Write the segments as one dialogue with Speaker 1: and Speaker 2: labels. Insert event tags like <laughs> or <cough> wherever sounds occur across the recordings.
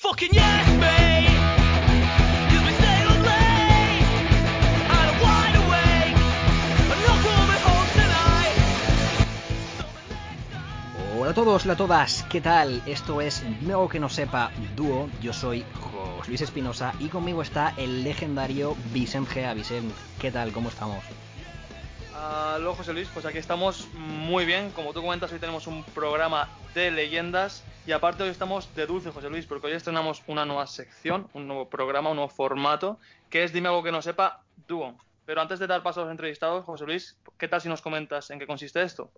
Speaker 1: Fucking yes, mate! You've been staying up late! And I'm wide awake! I'm not coming home tonight! So the next time-
Speaker 2: Hola a todos, hola a todas, ¿qué tal? Esto es Nuevo que no sepa dúo. Yo soy José Luis Espinosa y conmigo está el legendario Vicent Gea. Vicent, ¿qué tal? ¿Cómo estamos?
Speaker 3: Aló José Luis, pues aquí estamos muy bien. Como tú comentas, hoy tenemos un programa de leyendas y aparte hoy estamos de dulce, José Luis, porque hoy estrenamos una nueva sección, un nuevo programa, un nuevo formato, que es Dime algo que no sepa, dúo. Pero antes de dar paso a los entrevistados, José Luis, ¿qué tal si nos comentas en qué consiste esto?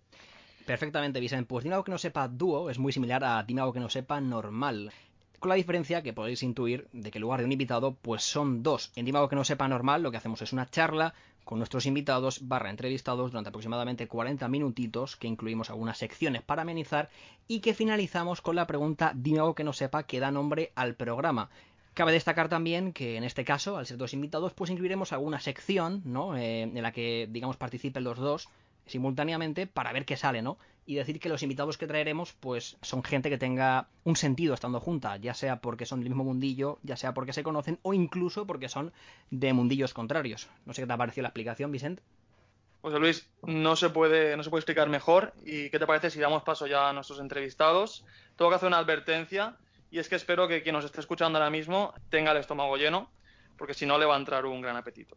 Speaker 2: Perfectamente, Vicent. Pues dime algo que no sepa dúo es muy similar a dime algo que no sepa normal. Con la diferencia que podéis intuir de que en lugar de un invitado, pues son dos. En Dime algo que no sepa normal, lo que hacemos es una charla con nuestros invitados barra entrevistados durante aproximadamente 40 minutitos, que incluimos algunas secciones para amenizar, y que finalizamos con la pregunta Dime algo que no sepa que da nombre al programa. Cabe destacar también que en este caso, al ser dos invitados, pues incluiremos alguna sección, ¿no? Eh, en la que, digamos, participen los dos simultáneamente para ver qué sale, ¿no? Y decir que los invitados que traeremos, pues son gente que tenga un sentido estando junta, ya sea porque son del mismo mundillo, ya sea porque se conocen, o incluso porque son de mundillos contrarios. No sé qué te ha parecido la explicación, Vicente.
Speaker 3: José Luis, no se puede, no se puede explicar mejor. ¿Y qué te parece si damos paso ya a nuestros entrevistados? Tengo que hacer una advertencia y es que espero que quien nos esté escuchando ahora mismo tenga el estómago lleno, porque si no le va a entrar un gran apetito.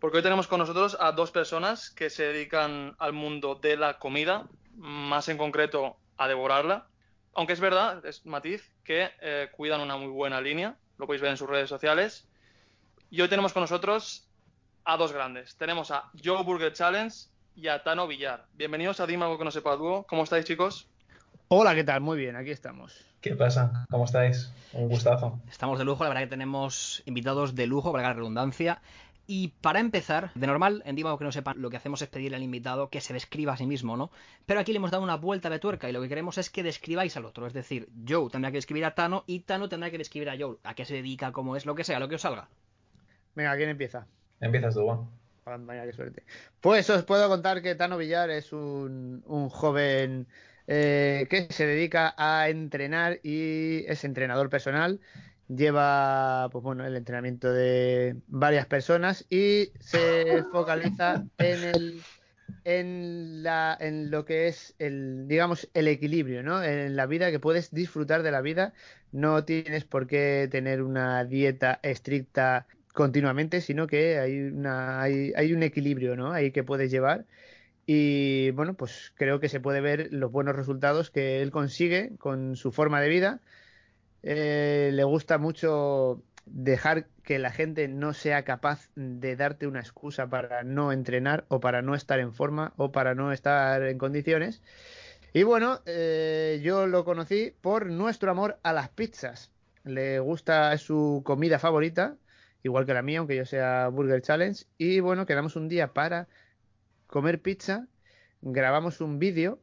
Speaker 3: Porque hoy tenemos con nosotros a dos personas que se dedican al mundo de la comida, más en concreto a devorarla. Aunque es verdad, es matiz, que eh, cuidan una muy buena línea, lo podéis ver en sus redes sociales. Y hoy tenemos con nosotros a dos grandes. Tenemos a Joe Burger Challenge y a Tano Villar. Bienvenidos a Dime algo que no sepa dúo. ¿Cómo estáis, chicos?
Speaker 4: Hola, ¿qué tal? Muy bien, aquí estamos.
Speaker 5: ¿Qué pasa? ¿Cómo estáis? Un gustazo.
Speaker 2: Estamos de lujo, la verdad que tenemos invitados de lujo, valga la redundancia. Y para empezar, de normal, en Dima que no sepan, lo que hacemos es pedirle al invitado que se describa a sí mismo, ¿no? Pero aquí le hemos dado una vuelta de tuerca y lo que queremos es que describáis al otro. Es decir, Joe tendrá que describir a Tano y Tano tendrá que describir a Joe. ¿A qué se dedica, cómo es, lo que sea, lo que os salga?
Speaker 4: Venga, ¿quién empieza?
Speaker 5: Empiezas tú, Juan.
Speaker 4: Vaya, qué suerte. Pues os puedo contar que Tano Villar es un, un joven eh, que se dedica a entrenar y es entrenador personal. Lleva pues bueno, el entrenamiento de varias personas y se focaliza en el en la en lo que es el digamos el equilibrio, ¿no? En la vida que puedes disfrutar de la vida, no tienes por qué tener una dieta estricta continuamente, sino que hay una hay, hay un equilibrio, ¿no? Ahí que puedes llevar y bueno, pues creo que se puede ver los buenos resultados que él consigue con su forma de vida. Eh, le gusta mucho dejar que la gente no sea capaz de darte una excusa para no entrenar o para no estar en forma o para no estar en condiciones. Y bueno, eh, yo lo conocí por nuestro amor a las pizzas. Le gusta su comida favorita, igual que la mía, aunque yo sea Burger Challenge. Y bueno, quedamos un día para comer pizza, grabamos un vídeo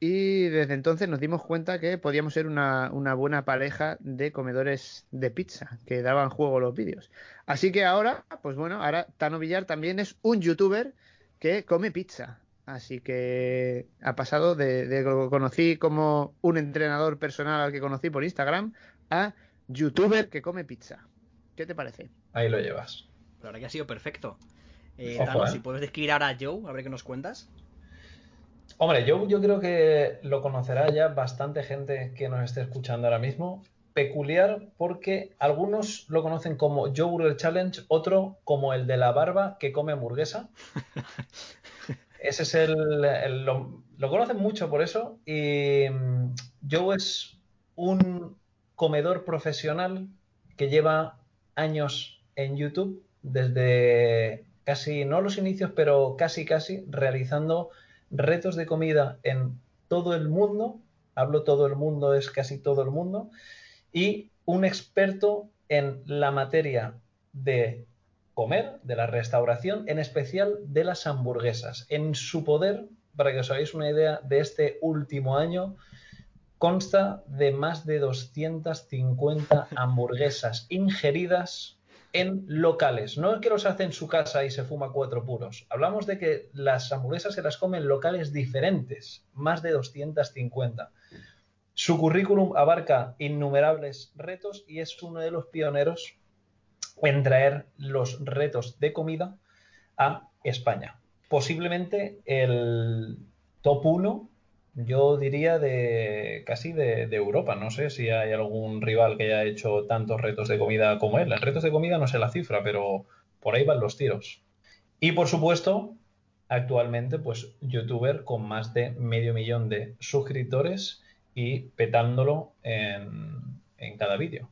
Speaker 4: y desde entonces nos dimos cuenta que podíamos ser una, una, buena pareja de comedores de pizza, que daban juego los vídeos. Así que ahora, pues bueno, ahora Tano Villar también es un youtuber que come pizza. Así que ha pasado de, de lo que conocí como un entrenador personal al que conocí por Instagram a youtuber que come pizza. ¿Qué te parece?
Speaker 5: Ahí lo llevas.
Speaker 2: La verdad que ha sido perfecto. Eh,
Speaker 5: Ojo,
Speaker 2: Tano,
Speaker 5: eh.
Speaker 2: si puedes describir ahora a Joe, a ver qué nos cuentas.
Speaker 5: Hombre, yo, yo creo que lo conocerá ya bastante gente que nos esté escuchando ahora mismo. Peculiar porque algunos lo conocen como Joe Burger Challenge, otro como el de la barba que come hamburguesa. <laughs> Ese es el. el- lo, lo conocen mucho por eso. Y mm, Joe es un comedor profesional que lleva años en YouTube, desde casi, no los inicios, pero casi casi, realizando retos de comida en todo el mundo. Hablo todo el mundo, es casi todo el mundo. Y un experto en la materia de comer, de la restauración, en especial de las hamburguesas. En su poder, para que os hagáis una idea, de este último año, consta de más de 250 hamburguesas ingeridas en locales. No es que los hace en su casa y se fuma cuatro puros. Hablamos de que las hamburguesas se las comen en locales diferentes, más de 250. Su currículum abarca innumerables retos y es uno de los pioneros en traer los retos de comida a España. Posiblemente el top 1, yo diría, de casi de, de Europa. No sé si hay algún rival que haya hecho tantos retos de comida como él. En retos de comida no sé la cifra, pero por ahí van los tiros. Y por supuesto, actualmente, pues youtuber con más de medio millón de suscriptores y petándolo en, en cada vídeo.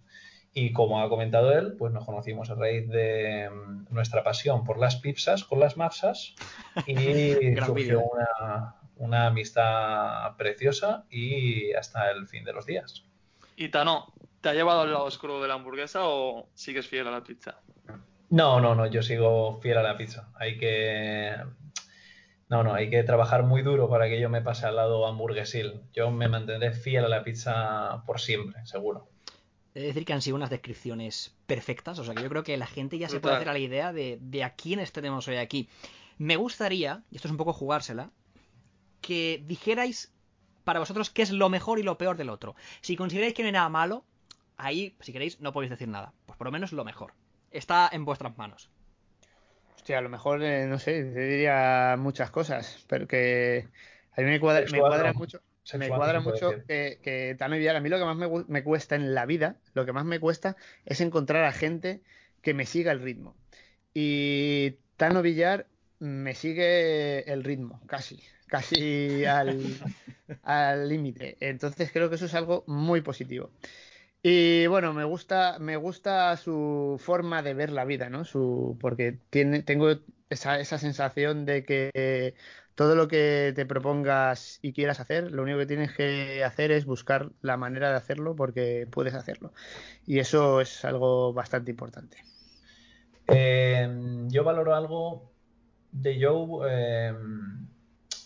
Speaker 5: Y como ha comentado él, pues nos conocimos a raíz de mm, nuestra pasión por las pizzas con las mapsas y <laughs> surgió una, una amistad preciosa y hasta el fin de los días.
Speaker 3: Y Tano, ¿te ha llevado al lado oscuro de la hamburguesa o sigues fiel a la pizza?
Speaker 5: No, no, no, yo sigo fiel a la pizza. Hay que... No, no, hay que trabajar muy duro para que yo me pase al lado hamburguesil. Yo me mantendré fiel a la pizza por siempre, seguro.
Speaker 2: He de decir que han sido unas descripciones perfectas, o sea que yo creo que la gente ya se puede hacer a la idea de, de a quiénes tenemos hoy aquí. Me gustaría, y esto es un poco jugársela, que dijerais para vosotros qué es lo mejor y lo peor del otro. Si consideráis que no hay nada malo, ahí, si queréis, no podéis decir nada. Pues por lo menos lo mejor. Está en vuestras manos.
Speaker 4: Hostia, a lo mejor, eh, no sé, te diría muchas cosas, pero que a mí me cuadra, me mucho,
Speaker 5: Sexual
Speaker 4: me cuadra mucho que, que Tano Villar, a mí lo que más me, me cuesta en la vida, lo que más me cuesta es encontrar a gente que me siga el ritmo. Y Tano Villar me sigue el ritmo, casi, casi al <laughs> al límite. Entonces creo que eso es algo muy positivo. Y bueno, me gusta, me gusta su forma de ver la vida, ¿no? Su, porque tiene, tengo esa, esa sensación de que todo lo que te propongas y quieras hacer, lo único que tienes que hacer es buscar la manera de hacerlo porque puedes hacerlo. Y eso es algo bastante importante.
Speaker 5: Eh, yo valoro algo de Joe, eh,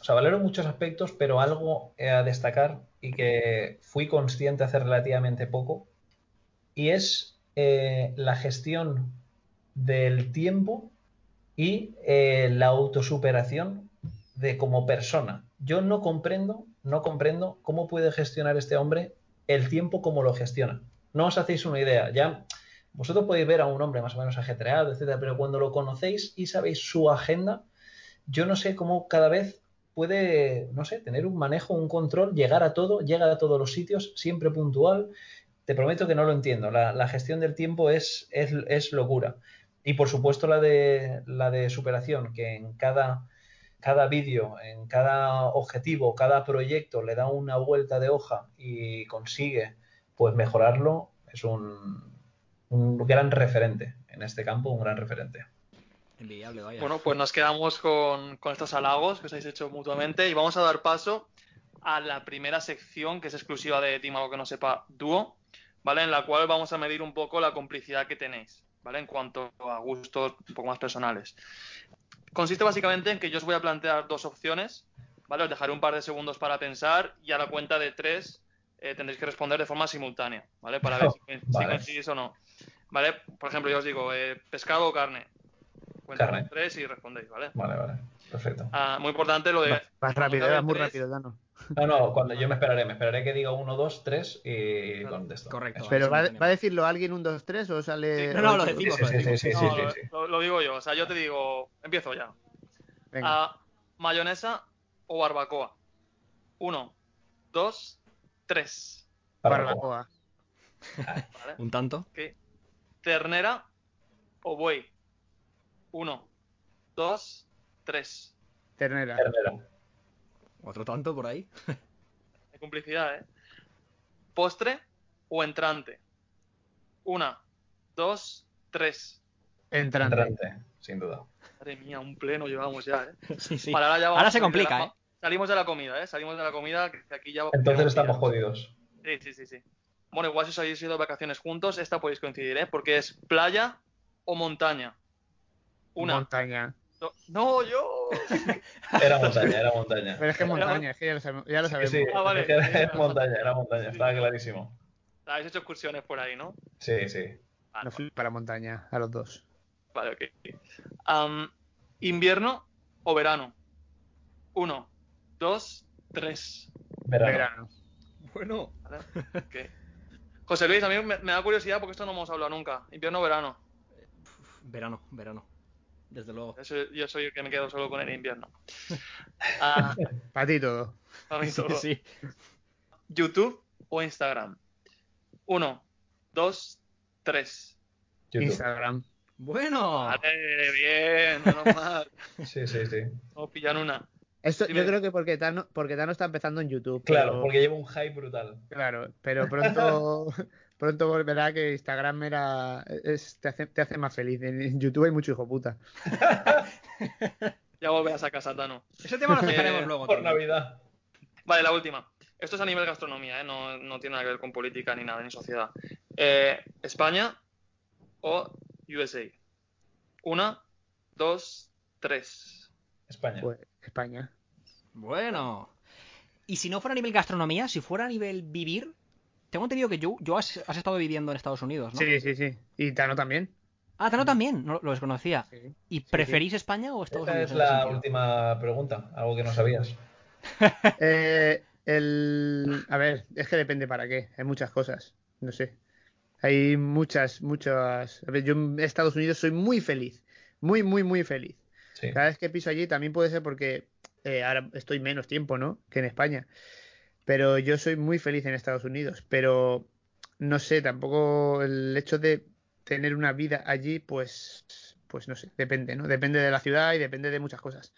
Speaker 5: o sea, valoro muchos aspectos, pero algo a destacar y que fui consciente hace relativamente poco, y es eh, la gestión del tiempo y eh, la autosuperación de como persona. Yo no comprendo, no comprendo cómo puede gestionar este hombre el tiempo como lo gestiona. No os hacéis una idea. Ya vosotros podéis ver a un hombre más o menos ajetreado, etcétera, pero cuando lo conocéis y sabéis su agenda, yo no sé cómo cada vez puede, no sé, tener un manejo, un control, llegar a todo, llega a todos los sitios, siempre puntual. Te prometo que no lo entiendo. La, la gestión del tiempo es, es, es, locura. Y por supuesto la de, la de superación, que en cada, cada vídeo, en cada objetivo, cada proyecto le da una vuelta de hoja y consigue pues mejorarlo, es un, un gran referente en este campo, un gran referente.
Speaker 2: Envidiable, vaya.
Speaker 3: Bueno, pues nos quedamos con, con estos halagos que os habéis hecho mutuamente y vamos a dar paso a la primera sección que es exclusiva de Dime algo que no sepa dúo, ¿vale? En la cual vamos a medir un poco la complicidad que tenéis, ¿vale? En cuanto a gustos un poco más personales. Consiste básicamente en que yo os voy a plantear dos opciones, ¿vale? Os dejaré un par de segundos para pensar y a la cuenta de tres eh, tendréis que responder de forma simultánea, ¿vale? Para ver <laughs> si,
Speaker 5: Vale.
Speaker 3: si coincidís o no. ¿Vale? Por ejemplo, yo os digo, eh, pescado o carne. Con tres y respondéis, ¿vale?
Speaker 5: Vale, vale, perfecto.
Speaker 3: Ah, muy importante lo de.
Speaker 4: Vas rápido, vas muy
Speaker 3: tres,
Speaker 4: rápido, Dano.
Speaker 5: No, no, cuando yo me <laughs> esperaré, me esperaré que diga uno, dos, tres y
Speaker 3: Claro.
Speaker 5: contesto.
Speaker 2: Correcto.
Speaker 4: Pero ¿va, a decirlo alguien un 2, 3 o sale.?
Speaker 3: Sí.
Speaker 2: No, no, lo decimos,
Speaker 5: Sí,
Speaker 2: lo
Speaker 5: sí, sí,
Speaker 3: No,
Speaker 5: sí,
Speaker 3: lo,
Speaker 5: sí.
Speaker 3: lo- lo digo yo. O sea, yo te digo. Empiezo ya.
Speaker 4: Venga.
Speaker 3: Ah, mayonesa o barbacoa. Uno, dos, tres.
Speaker 4: Barbacoa.
Speaker 3: ¿Vale?
Speaker 2: Un tanto.
Speaker 3: Ternera o buey. Uno, dos, tres.
Speaker 4: Ternera.
Speaker 5: Ternera.
Speaker 2: Otro tanto por ahí.
Speaker 3: Hay complicidad, ¿eh? Postre o entrante. Una, dos, tres.
Speaker 4: Entrante.
Speaker 5: Entrante, sin duda.
Speaker 3: Madre mía, un pleno llevamos ya, ¿eh? <laughs>
Speaker 2: Sí, sí.
Speaker 3: Vale, ahora, ya vamos
Speaker 2: Ahora se complica, ¿eh?
Speaker 3: Salimos de la comida, ¿eh? Salimos de la comida, que aquí ya...
Speaker 5: Entonces estamos jodidos.
Speaker 3: Sí, sí, sí, sí. bueno, igual si os habéis ido de vacaciones juntos, esta podéis coincidir, ¿eh? Porque es playa o montaña. Una.
Speaker 4: Montaña.
Speaker 3: no, yo. <laughs>
Speaker 5: Era montaña, era montaña.
Speaker 4: Pero es que montaña, es que ya lo sabemos. Ya lo
Speaker 5: Sí,
Speaker 4: sabemos.
Speaker 5: sí,
Speaker 3: Ah, vale.
Speaker 5: era, era montaña, era montaña, estaba clarísimo.
Speaker 3: Habéis hecho excursiones por ahí, ¿no?
Speaker 5: Sí, sí.
Speaker 3: Vale,
Speaker 4: Nos fuimos para montaña, a los dos.
Speaker 3: vale, ok. ¿Invierno o verano? Uno, dos, tres.
Speaker 5: Verano.
Speaker 4: Verano.
Speaker 2: Bueno. <laughs>
Speaker 3: José Luis, a mí me, me da curiosidad porque esto no hemos hablado nunca. ¿Invierno o verano?
Speaker 2: Verano, verano. Desde luego.
Speaker 3: Yo soy, yo soy el que me quedo solo con el invierno. <laughs> Ah,
Speaker 4: Para ti todo.
Speaker 3: a mí <laughs> todo.
Speaker 2: Sí.
Speaker 3: ¿YouTube o Instagram? Uno, dos, tres.
Speaker 5: YouTube.
Speaker 4: Instagram.
Speaker 2: Bueno.
Speaker 3: Vale, bien, menos mal.
Speaker 5: Sí, sí, sí.
Speaker 3: Vamos a pillar una.
Speaker 4: Esto, yo creo que porque Tano, porque Tano está empezando en YouTube.
Speaker 5: Claro,
Speaker 4: pero-
Speaker 5: porque lleva un hype brutal.
Speaker 4: Claro, pero pronto, <laughs> pronto volverá que Instagram era, es- te, hace, te hace más feliz. En en YouTube hay mucho hijo puta. <laughs>
Speaker 3: Ya volverás a casa, Tano.
Speaker 2: Ese tema lo dejaremos
Speaker 3: Eh,
Speaker 2: luego.
Speaker 5: Por
Speaker 2: también.
Speaker 5: Navidad.
Speaker 3: Vale, la última. Esto es a nivel gastronomía, ¿eh? no, no tiene nada que ver con política ni nada, ni sociedad. Eh, ¿España o USA? Una, dos, tres.
Speaker 5: España.
Speaker 4: Pues España.
Speaker 2: Bueno. Y si no fuera a nivel gastronomía, si fuera a nivel vivir, tengo entendido que yo, yo has, has estado viviendo en Estados Unidos, ¿no?
Speaker 4: Sí, sí, sí. Y Tano también.
Speaker 2: Ah, Tano también, no, lo desconocía.
Speaker 4: Sí.
Speaker 2: ¿Y preferís España o Estados
Speaker 5: Esta
Speaker 2: Unidos?
Speaker 5: es
Speaker 2: en ese
Speaker 5: la última pregunta, algo que no sabías. <laughs>
Speaker 4: Eh, el... A ver, es que depende para qué. Hay muchas cosas. No sé. Hay muchas, muchas. A ver, yo en Estados Unidos soy muy feliz. Muy, muy, muy feliz.
Speaker 5: Sí.
Speaker 4: Cada vez que piso allí también puede ser porque eh, ahora estoy menos tiempo, ¿no? Que en España. Pero yo soy muy feliz en Estados Unidos. Pero no sé, tampoco el hecho de tener una vida allí, pues, pues no sé, depende, ¿no? Depende de la ciudad y depende de muchas cosas.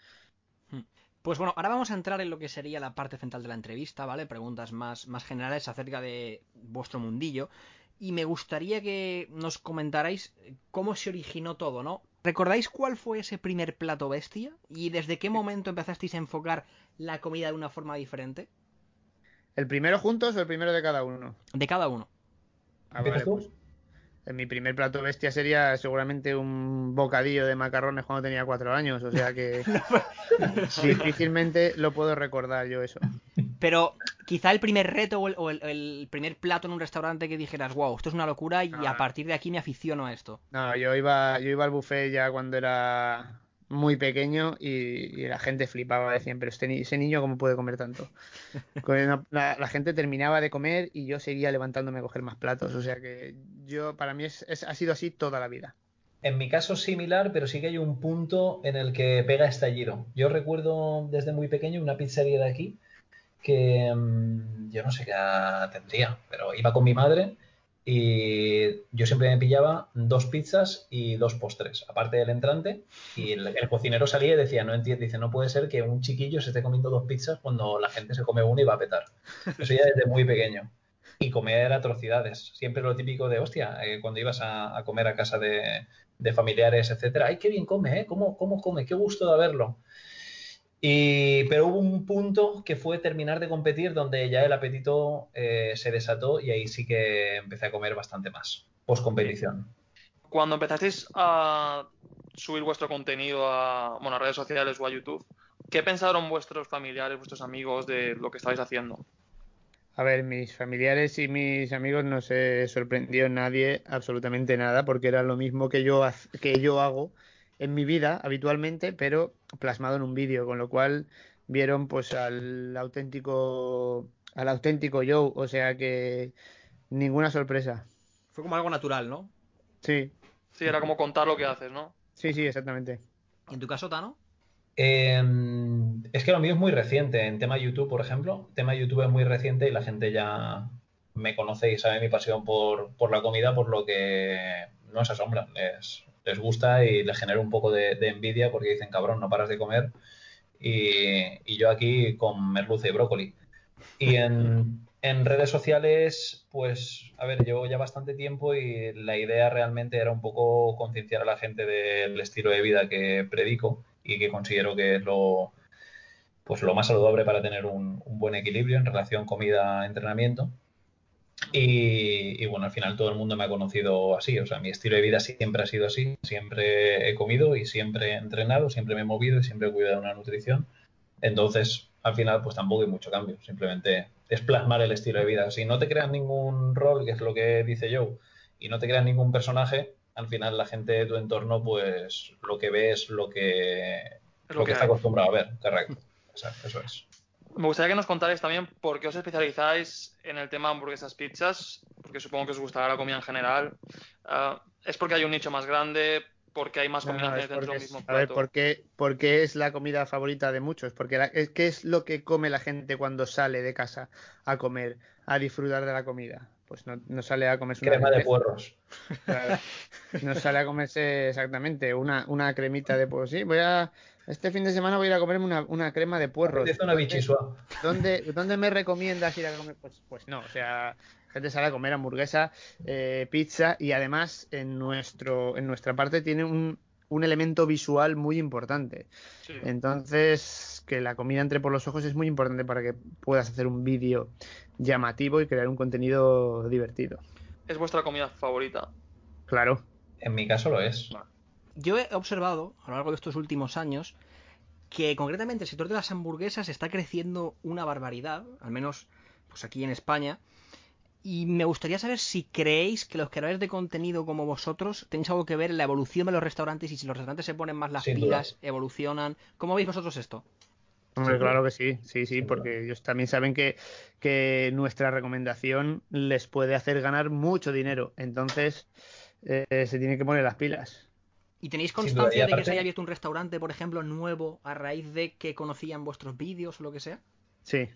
Speaker 2: Pues bueno, ahora vamos a entrar en lo que sería la parte central de la entrevista, ¿vale? Preguntas más, más generales acerca de vuestro mundillo. Y me gustaría que nos comentarais cómo se originó todo, ¿no? ¿Recordáis cuál fue ese primer plato bestia? ¿Y desde qué momento empezasteis a enfocar la comida de una forma diferente?
Speaker 4: ¿El primero juntos o el primero de cada uno?
Speaker 2: De cada uno.
Speaker 4: Ah,
Speaker 5: ¿Empiezas
Speaker 4: vale,
Speaker 5: tú?
Speaker 4: pues, en mi primer plato bestia sería seguramente un bocadillo de macarrones cuando tenía cuatro años, o sea que <laughs> difícilmente lo puedo recordar yo eso.
Speaker 2: Pero quizá el primer reto o el, o el- el primer plato en un restaurante que dijeras, wow, esto es una locura y a
Speaker 4: Ah.
Speaker 2: partir de aquí me aficiono a esto.
Speaker 4: No, yo iba, yo iba al buffet ya cuando era muy pequeño y, y la gente flipaba, decían, pero este ese niño cómo puede comer tanto. <laughs> La gente terminaba de comer y yo seguía levantándome a coger más platos, o sea que yo para mí es, es- ha sido así toda la vida.
Speaker 5: En mi caso similar, pero sí que hay un punto en el que pega estallido. Yo recuerdo desde muy pequeño una pizzería de aquí que mm, yo no sé qué tendría, pero iba con mi madre y yo siempre me pillaba dos pizzas y dos postres, aparte del entrante, y el, cocinero salía y decía, no entiendo, dice, no puede ser que un chiquillo se esté comiendo dos pizzas cuando la gente se come una y va a petar. Eso ya desde muy pequeño. Y comer atrocidades. Siempre lo típico de, hostia, eh, cuando ibas a, a comer a casa de, de familiares, etcétera. ¡Ay, qué bien come, eh! ¿Cómo, cómo come? ¡Qué gusto de verlo! Y, pero hubo un punto que fue terminar de competir donde ya el apetito eh, se desató y ahí sí que empecé a comer bastante más, post competición.
Speaker 3: Cuando empezasteis a subir vuestro contenido a, bueno, a redes sociales o a YouTube, ¿qué pensaron vuestros familiares, vuestros amigos de lo que estabais haciendo?
Speaker 4: A ver, mis familiares y mis amigos no se sorprendió nadie absolutamente nada porque era lo mismo que yo, que yo hago en mi vida habitualmente, pero plasmado en un vídeo, con lo cual vieron pues al auténtico al auténtico Joe, o sea que ninguna sorpresa.
Speaker 2: Fue como algo natural, ¿no?
Speaker 4: Sí,
Speaker 3: Sí, era como contar lo que haces, ¿no?
Speaker 4: sí, sí, exactamente.
Speaker 2: ¿Y en tu caso, Tano?
Speaker 5: Eh, es que lo mío es muy reciente. En tema YouTube, por ejemplo, tema YouTube es muy reciente y la gente ya me conoce y sabe mi pasión por, por la comida, por lo que no se asombran. Les, les gusta y les genera un poco de, de envidia porque dicen, cabrón, no paras de comer. Y, y yo aquí con merluza y brócoli. Y en, <laughs> en redes sociales, pues, a ver, llevo ya bastante tiempo y la idea realmente era un poco concienciar a la gente del estilo de vida que predico y que considero que es lo, pues, lo más saludable para tener un, un buen equilibrio en relación comida-entrenamiento. Y, y, bueno, al final todo el mundo me ha conocido así. O sea, mi estilo de vida siempre ha sido así. Siempre he comido y siempre he entrenado, siempre me he movido y siempre he cuidado de una nutrición. Entonces, al final, pues tampoco hay mucho cambio. Simplemente es plasmar el estilo de vida. Si no te creas ningún rol, que es lo que dice Joe, y no te creas ningún personaje, al final la gente de tu entorno, pues lo que ve es lo que, lo que
Speaker 3: que
Speaker 5: está acostumbrado a ver. Correcto. Exacto, eso es.
Speaker 3: Me gustaría que nos contarais también por qué os especializáis en el tema hamburguesas, pizzas, porque supongo que os gustará la comida en general. Ah, ¿Es porque hay un nicho más grande? ¿Porque hay más
Speaker 4: No, no,
Speaker 3: combinaciones
Speaker 4: es
Speaker 3: dentro
Speaker 4: porque
Speaker 3: del
Speaker 4: es-
Speaker 3: mismo
Speaker 4: a ver,
Speaker 3: plato?
Speaker 4: ¿por qué, por qué es la comida favorita de muchos? Porque la- es, ¿qué es lo que come la gente cuando sale de casa a comer, a disfrutar de la comida? Pues no, no sale a comerse una
Speaker 5: Crema de puerros.
Speaker 4: claro. No sale a comerse exactamente una, una cremita de puerro. Sí, voy a... Este fin de semana voy a ir a comerme una, una crema de puerros.
Speaker 5: Apetece una
Speaker 4: ¿Dónde-
Speaker 5: bichisua.
Speaker 4: ¿Dónde, ¿Dónde me recomiendas ir a comer? Pues, pues no, o sea, gente sale a comer hamburguesa, eh, pizza y además en nuestro, en nuestra parte tiene un, un elemento visual muy importante.
Speaker 3: Sí.
Speaker 4: Entonces, que la comida entre por los ojos es muy importante para que puedas hacer un vídeo llamativo y crear un contenido divertido.
Speaker 3: ¿Es vuestra comida favorita?
Speaker 4: Claro.
Speaker 5: En mi caso lo es.
Speaker 2: Yo he observado a lo largo de estos últimos años que concretamente el sector de las hamburguesas está creciendo una barbaridad, al menos pues aquí en España. Y me gustaría saber si creéis que los creadores de contenido como vosotros tenéis algo que ver en la evolución de los restaurantes y si los restaurantes se ponen más las
Speaker 5: Sin duda.
Speaker 2: pilas, evolucionan. ¿Cómo veis vosotros esto?
Speaker 4: Hombre, claro que sí, sí, sí, porque ellos también saben que, que nuestra recomendación les puede hacer ganar mucho dinero. Entonces, eh, se tienen que poner las pilas.
Speaker 2: ¿Y tenéis
Speaker 5: Sin duda, y
Speaker 2: constancia de que
Speaker 5: aparte-
Speaker 2: se haya abierto un restaurante, por ejemplo, nuevo a raíz de que conocían vuestros vídeos o lo que sea?
Speaker 4: Sí.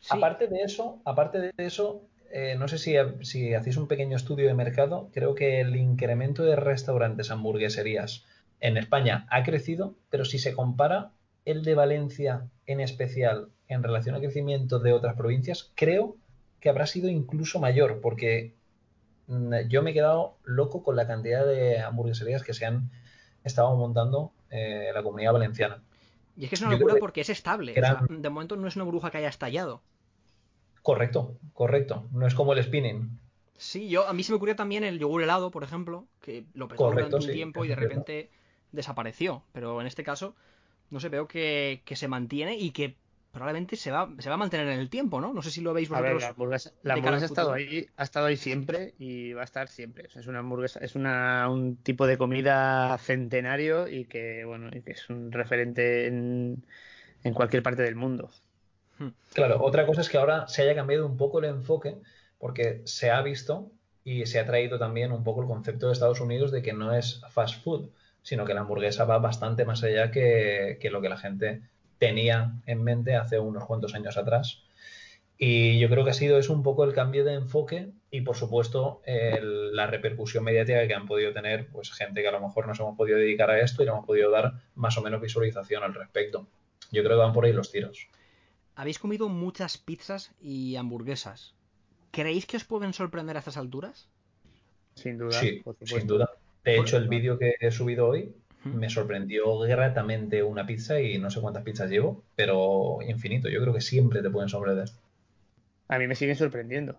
Speaker 2: Sí.
Speaker 5: Aparte de eso, aparte de eso, eh, no sé si, si hacéis un pequeño estudio de mercado, creo que el incremento de restaurantes, hamburgueserías en España ha crecido, pero si se compara el de Valencia en especial en relación al crecimiento de otras provincias, creo que habrá sido incluso mayor, porque yo me he quedado loco con la cantidad de hamburgueserías que se han estado montando eh, en la comunidad valenciana.
Speaker 2: Y es que es una locura
Speaker 5: que
Speaker 2: porque es estable.
Speaker 5: eran-
Speaker 2: O sea, de momento no es una burbuja que haya estallado.
Speaker 5: Correcto, correcto. No es como el spinning.
Speaker 2: Sí, yo a mí se me ocurrió también el yogur helado, por ejemplo, que lo petó durante un
Speaker 5: sí,
Speaker 2: tiempo y de repente desapareció. Pero en este caso, no sé, veo que, que se mantiene y que probablemente se va, se va a mantener en el tiempo, ¿no? No sé si lo veis
Speaker 4: A ver,
Speaker 2: vosotros.
Speaker 4: la hamburguesa, la hamburguesa ha estado ahí, ha estado ahí siempre y va a estar siempre. O sea, es una hamburguesa, es una, un tipo de comida centenario y que, bueno, y que es un referente en, en cualquier parte del mundo.
Speaker 5: Claro, otra cosa es que ahora se haya cambiado un poco el enfoque porque se ha visto y se ha traído también un poco el concepto de Estados Unidos de que no es fast food, sino que la hamburguesa va bastante más allá que, que lo que la gente tenía en mente hace unos cuantos años atrás. Y yo creo que ha sido eso un poco el cambio de enfoque y por supuesto el- la repercusión mediática que han podido tener pues gente que a lo mejor nos hemos podido dedicar a esto y le hemos podido dar más o menos visualización al respecto. Yo creo que van por ahí los tiros.
Speaker 2: Habéis comido muchas pizzas y hamburguesas. ¿Creéis que os pueden sorprender a estas alturas?
Speaker 4: Sin duda,
Speaker 5: Sí,
Speaker 4: por
Speaker 5: sin duda. De hecho, el vídeo que he subido hoy. Me sorprendió gratamente una pizza y no sé cuántas pizzas llevo, pero infinito. Yo creo que siempre te pueden sorprender.
Speaker 4: A mí me siguen sorprendiendo.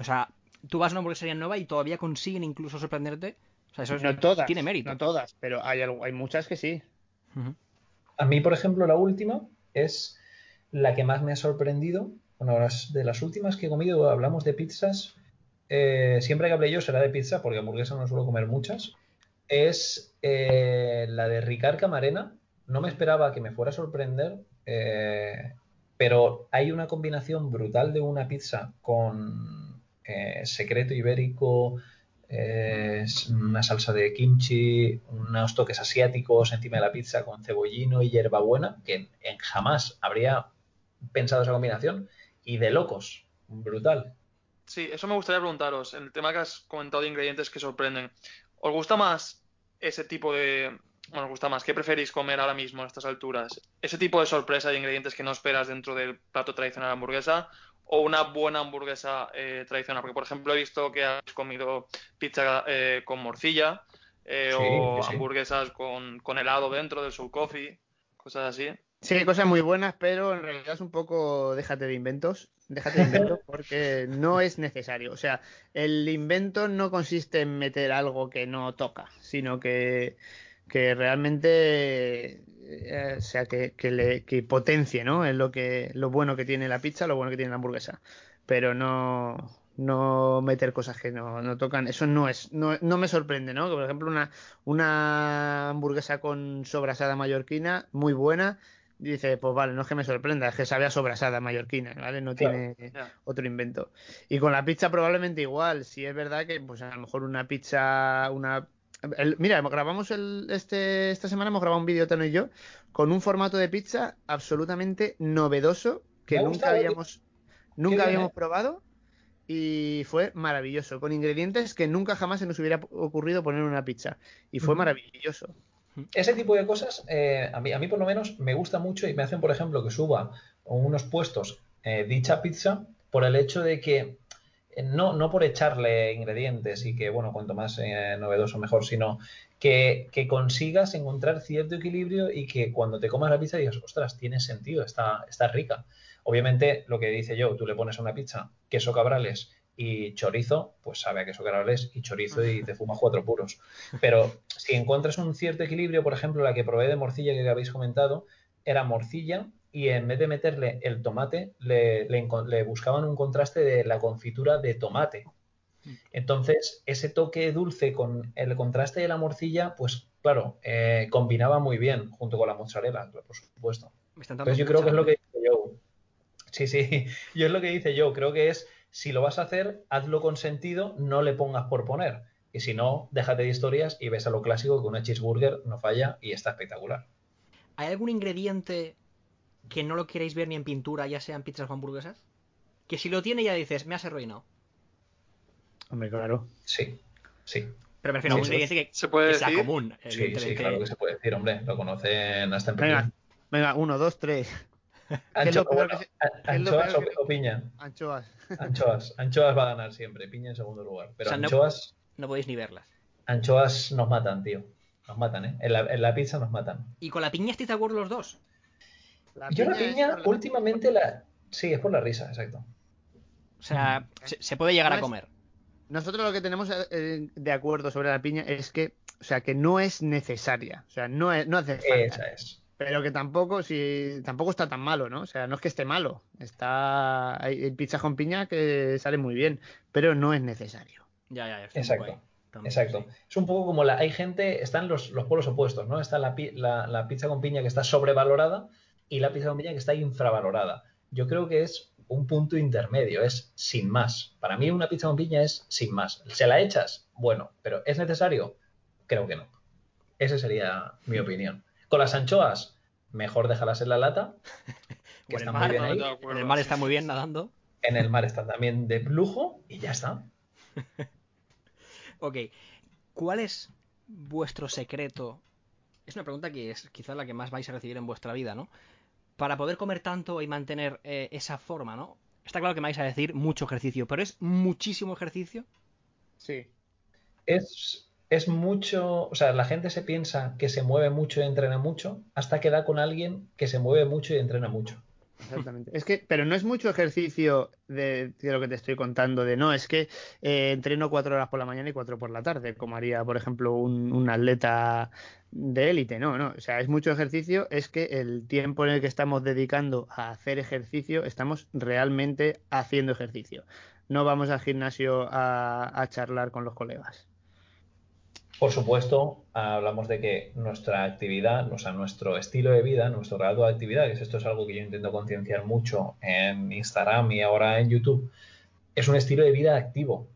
Speaker 2: O sea, tú vas a una hamburguesería nueva y todavía consiguen incluso sorprenderte. O sea, eso es-
Speaker 4: No todas,
Speaker 2: tiene mérito.
Speaker 4: no todas, pero hay, algo- hay muchas que sí.
Speaker 5: A mí, por ejemplo, la última es la que más me ha sorprendido. Bueno, las- de las últimas que he comido, hablamos de pizzas. eh, siempre que hable yo será de pizza, porque hamburguesa no suelo comer muchas. Es eh, la de Ricard Camarena. No me esperaba que me fuera a sorprender, eh, pero hay una combinación brutal de una pizza con eh, secreto ibérico, eh, una salsa de kimchi, unos toques asiáticos encima de la pizza con cebollino y hierbabuena, que en jamás habría pensado esa combinación, y de locos, brutal.
Speaker 3: Sí, eso me gustaría preguntaros. El tema que has comentado de ingredientes que sorprenden, ¿os gusta más ese tipo de... Bueno, os gusta más, ¿qué preferís comer ahora mismo a estas alturas? ¿Ese tipo de sorpresa de ingredientes que no esperas dentro del plato tradicional hamburguesa o una buena hamburguesa eh, tradicional? Porque, por ejemplo, he visto que habéis comido pizza eh, con morcilla eh,
Speaker 5: Sí,
Speaker 3: o
Speaker 5: sí.
Speaker 3: hamburguesas con, con helado dentro del soul coffee, cosas así.
Speaker 4: Sí, hay cosas muy buenas, pero en realidad es un poco déjate de inventos. Déjate de inventos <laughs> porque no es necesario. O sea, el invento no consiste en meter algo que no toca, sino que, que realmente eh, o sea, que, que le que potencie, ¿no? Es lo que lo bueno que tiene la pizza, lo bueno que tiene la hamburguesa. Pero no, no meter cosas que no, no tocan. Eso no es, no, no me sorprende, ¿no? Que, por ejemplo, una, una hamburguesa con sobrasada mallorquina, muy buena, dice, pues vale, no es que me sorprenda, es que sabe a sobrasada mallorquina, ¿vale? No
Speaker 5: Claro,
Speaker 4: tiene otro invento. Y con la pizza probablemente igual, si es verdad que pues a lo mejor una pizza, una... el- mira, grabamos el, este, esta semana hemos grabado un vídeo Tano y yo con un formato de pizza absolutamente novedoso que nunca habíamos, nunca
Speaker 5: bien,
Speaker 4: habíamos
Speaker 5: ¿eh?
Speaker 4: probado y fue maravilloso, con ingredientes que nunca jamás se nos hubiera ocurrido poner en una pizza. Y fue maravilloso.
Speaker 5: Ese tipo de cosas, eh, a, mí, a mí por lo menos me gusta mucho y me hacen, por ejemplo, que suba unos puestos eh, dicha pizza por el hecho de que, eh, no, no por echarle ingredientes y que, bueno, cuanto más eh, novedoso mejor, sino que, que consigas encontrar cierto equilibrio y que cuando te comas la pizza digas, ostras, tiene sentido, está, está rica. Obviamente, lo que dice yo, tú le pones a una pizza queso cabrales y chorizo, pues sabe a queso cabrales y chorizo y te fumas cuatro puros. Pero si encuentras un cierto equilibrio, por ejemplo, la que probé de morcilla que habéis comentado, era morcilla y en vez de meterle el tomate, le, le encon- le buscaban un contraste de la confitura de tomate. Entonces, ese toque dulce con el contraste de la morcilla, pues claro, eh, combinaba muy bien junto con la mozzarella, por supuesto. Entonces yo creo que es lo que dice Joe. Sí, sí, <laughs> yo es lo que dice Joe. Creo que es, si lo vas a hacer, hazlo con sentido, no le pongas por poner. Y si no, déjate de historias y ves a lo clásico que una cheeseburger no falla y está espectacular.
Speaker 2: ¿Hay algún ingrediente que no lo queréis ver ni en pintura, ya sean pizzas o hamburguesas? Que si lo tiene ya dices, me has arruinado.
Speaker 4: Hombre, claro.
Speaker 5: Sí, sí.
Speaker 2: Pero me refiero a un ingrediente que,
Speaker 3: ¿Se puede
Speaker 2: que sea común.
Speaker 5: Sí, sí, claro que se puede decir, hombre. Lo conocen hasta en
Speaker 4: Venga, venga, uno, dos, tres. ¿Qué es
Speaker 5: Ancho-
Speaker 4: lo peor
Speaker 5: bueno,
Speaker 4: que se-
Speaker 5: a-
Speaker 4: qué es lo
Speaker 5: anchoas o,
Speaker 4: que-
Speaker 5: o piña.
Speaker 4: Anchoas. <laughs>
Speaker 5: Anchoas. Anchoas va a ganar siempre. Piña en segundo lugar. Pero
Speaker 2: O sea, no-
Speaker 5: anchoas,
Speaker 2: No podéis ni verlas.
Speaker 5: anchoas nos matan, tío. Nos matan, ¿eh? En la, en la pizza nos matan.
Speaker 2: ¿Y con la piña estáis de acuerdo los dos?
Speaker 4: La
Speaker 5: Yo la
Speaker 4: piña la-
Speaker 5: últimamente la. Sí, es por la risa, exacto.
Speaker 2: O sea, se, se puede llegar a comer.
Speaker 4: Nosotros lo que tenemos eh, de acuerdo sobre la piña es que, o sea, que no es necesaria. O sea, no, es- no hace falta.
Speaker 5: Esa es.
Speaker 4: Pero que tampoco, si tampoco está tan malo, ¿no? O sea, no es que esté malo. Está hay, hay pizzas con piña que salen muy bien, pero no es necesario.
Speaker 2: Ya, ya,
Speaker 5: Exacto.
Speaker 2: También,
Speaker 5: Exacto.
Speaker 2: sí.
Speaker 5: Es un poco como la. Hay gente. Están los, los polos opuestos, ¿no? Está la, pi- la- la pizza con piña que está sobrevalorada y la pizza con piña que está infravalorada. Yo creo que es un punto intermedio, es sin más. Para mí, una pizza con piña es sin más. ¿Se la echas? Bueno, pero ¿es necesario? Creo que no. Esa sería mi opinión. Con las anchoas, mejor déjalas en la lata, <laughs> que
Speaker 2: en el
Speaker 5: están
Speaker 2: mar,
Speaker 5: muy bien
Speaker 3: no,
Speaker 5: ahí.
Speaker 2: En el mar está muy bien nadando.
Speaker 5: En el mar <laughs> están también de lujo y ya está. <laughs>
Speaker 2: Ok. ¿Cuál es vuestro secreto? Es una pregunta que es quizás la que más vais a recibir en vuestra vida, ¿no? Para poder comer tanto y mantener eh, esa forma, ¿no? Está claro que me vais a decir mucho ejercicio, pero es muchísimo ejercicio.
Speaker 4: Sí.
Speaker 5: Es, es mucho, o sea, la gente se piensa que se mueve mucho y entrena mucho hasta que da con alguien que se mueve mucho y entrena mucho.
Speaker 4: Exactamente. Es que, pero no es mucho ejercicio de, lo que te estoy contando, de no, es que eh, entreno cuatro horas por la mañana y cuatro por la tarde, como haría, por ejemplo, un, atleta de élite, no, no. O sea, es mucho ejercicio, es que el tiempo en el que estamos dedicando a hacer ejercicio, estamos realmente haciendo ejercicio. No vamos al gimnasio a charlar con los colegas.
Speaker 5: Por supuesto, hablamos de que nuestra actividad, o sea, nuestro estilo de vida, nuestro grado de actividad, que esto es algo que yo intento concienciar mucho en Instagram y ahora en YouTube, es un estilo de vida activo.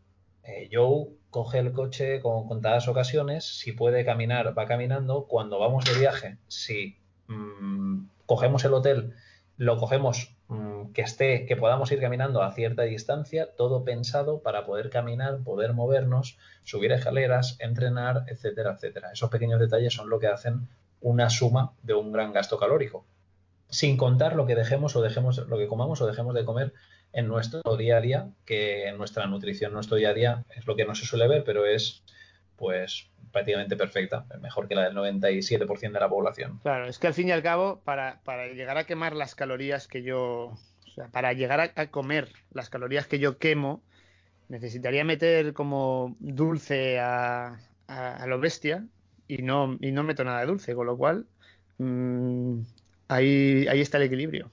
Speaker 5: Eh, Joe coge el coche con contadas ocasiones, si puede caminar, va caminando. Cuando vamos de viaje, si mm, cogemos el hotel, lo cogemos que esté, que podamos ir caminando a cierta distancia, todo pensado para poder caminar, poder movernos, subir escaleras, entrenar, etcétera, etcétera. Esos pequeños detalles son lo que hacen una suma de un gran gasto calórico. Sin contar lo que dejemos o dejemos, lo que comamos o dejemos de comer en nuestro día a día, que en nuestra nutrición, nuestro día a día es lo que no se suele ver, pero es pues prácticamente perfecta, mejor que la del 97% de la población.
Speaker 4: Claro, es que al fin y al cabo, para, para llegar a quemar las calorías que yo. O sea, para llegar a, comer las calorías que yo quemo, necesitaría meter como dulce a, a, a lo bestia y no, y no meto nada de dulce, con lo cual mm, ahí, ahí está el equilibrio.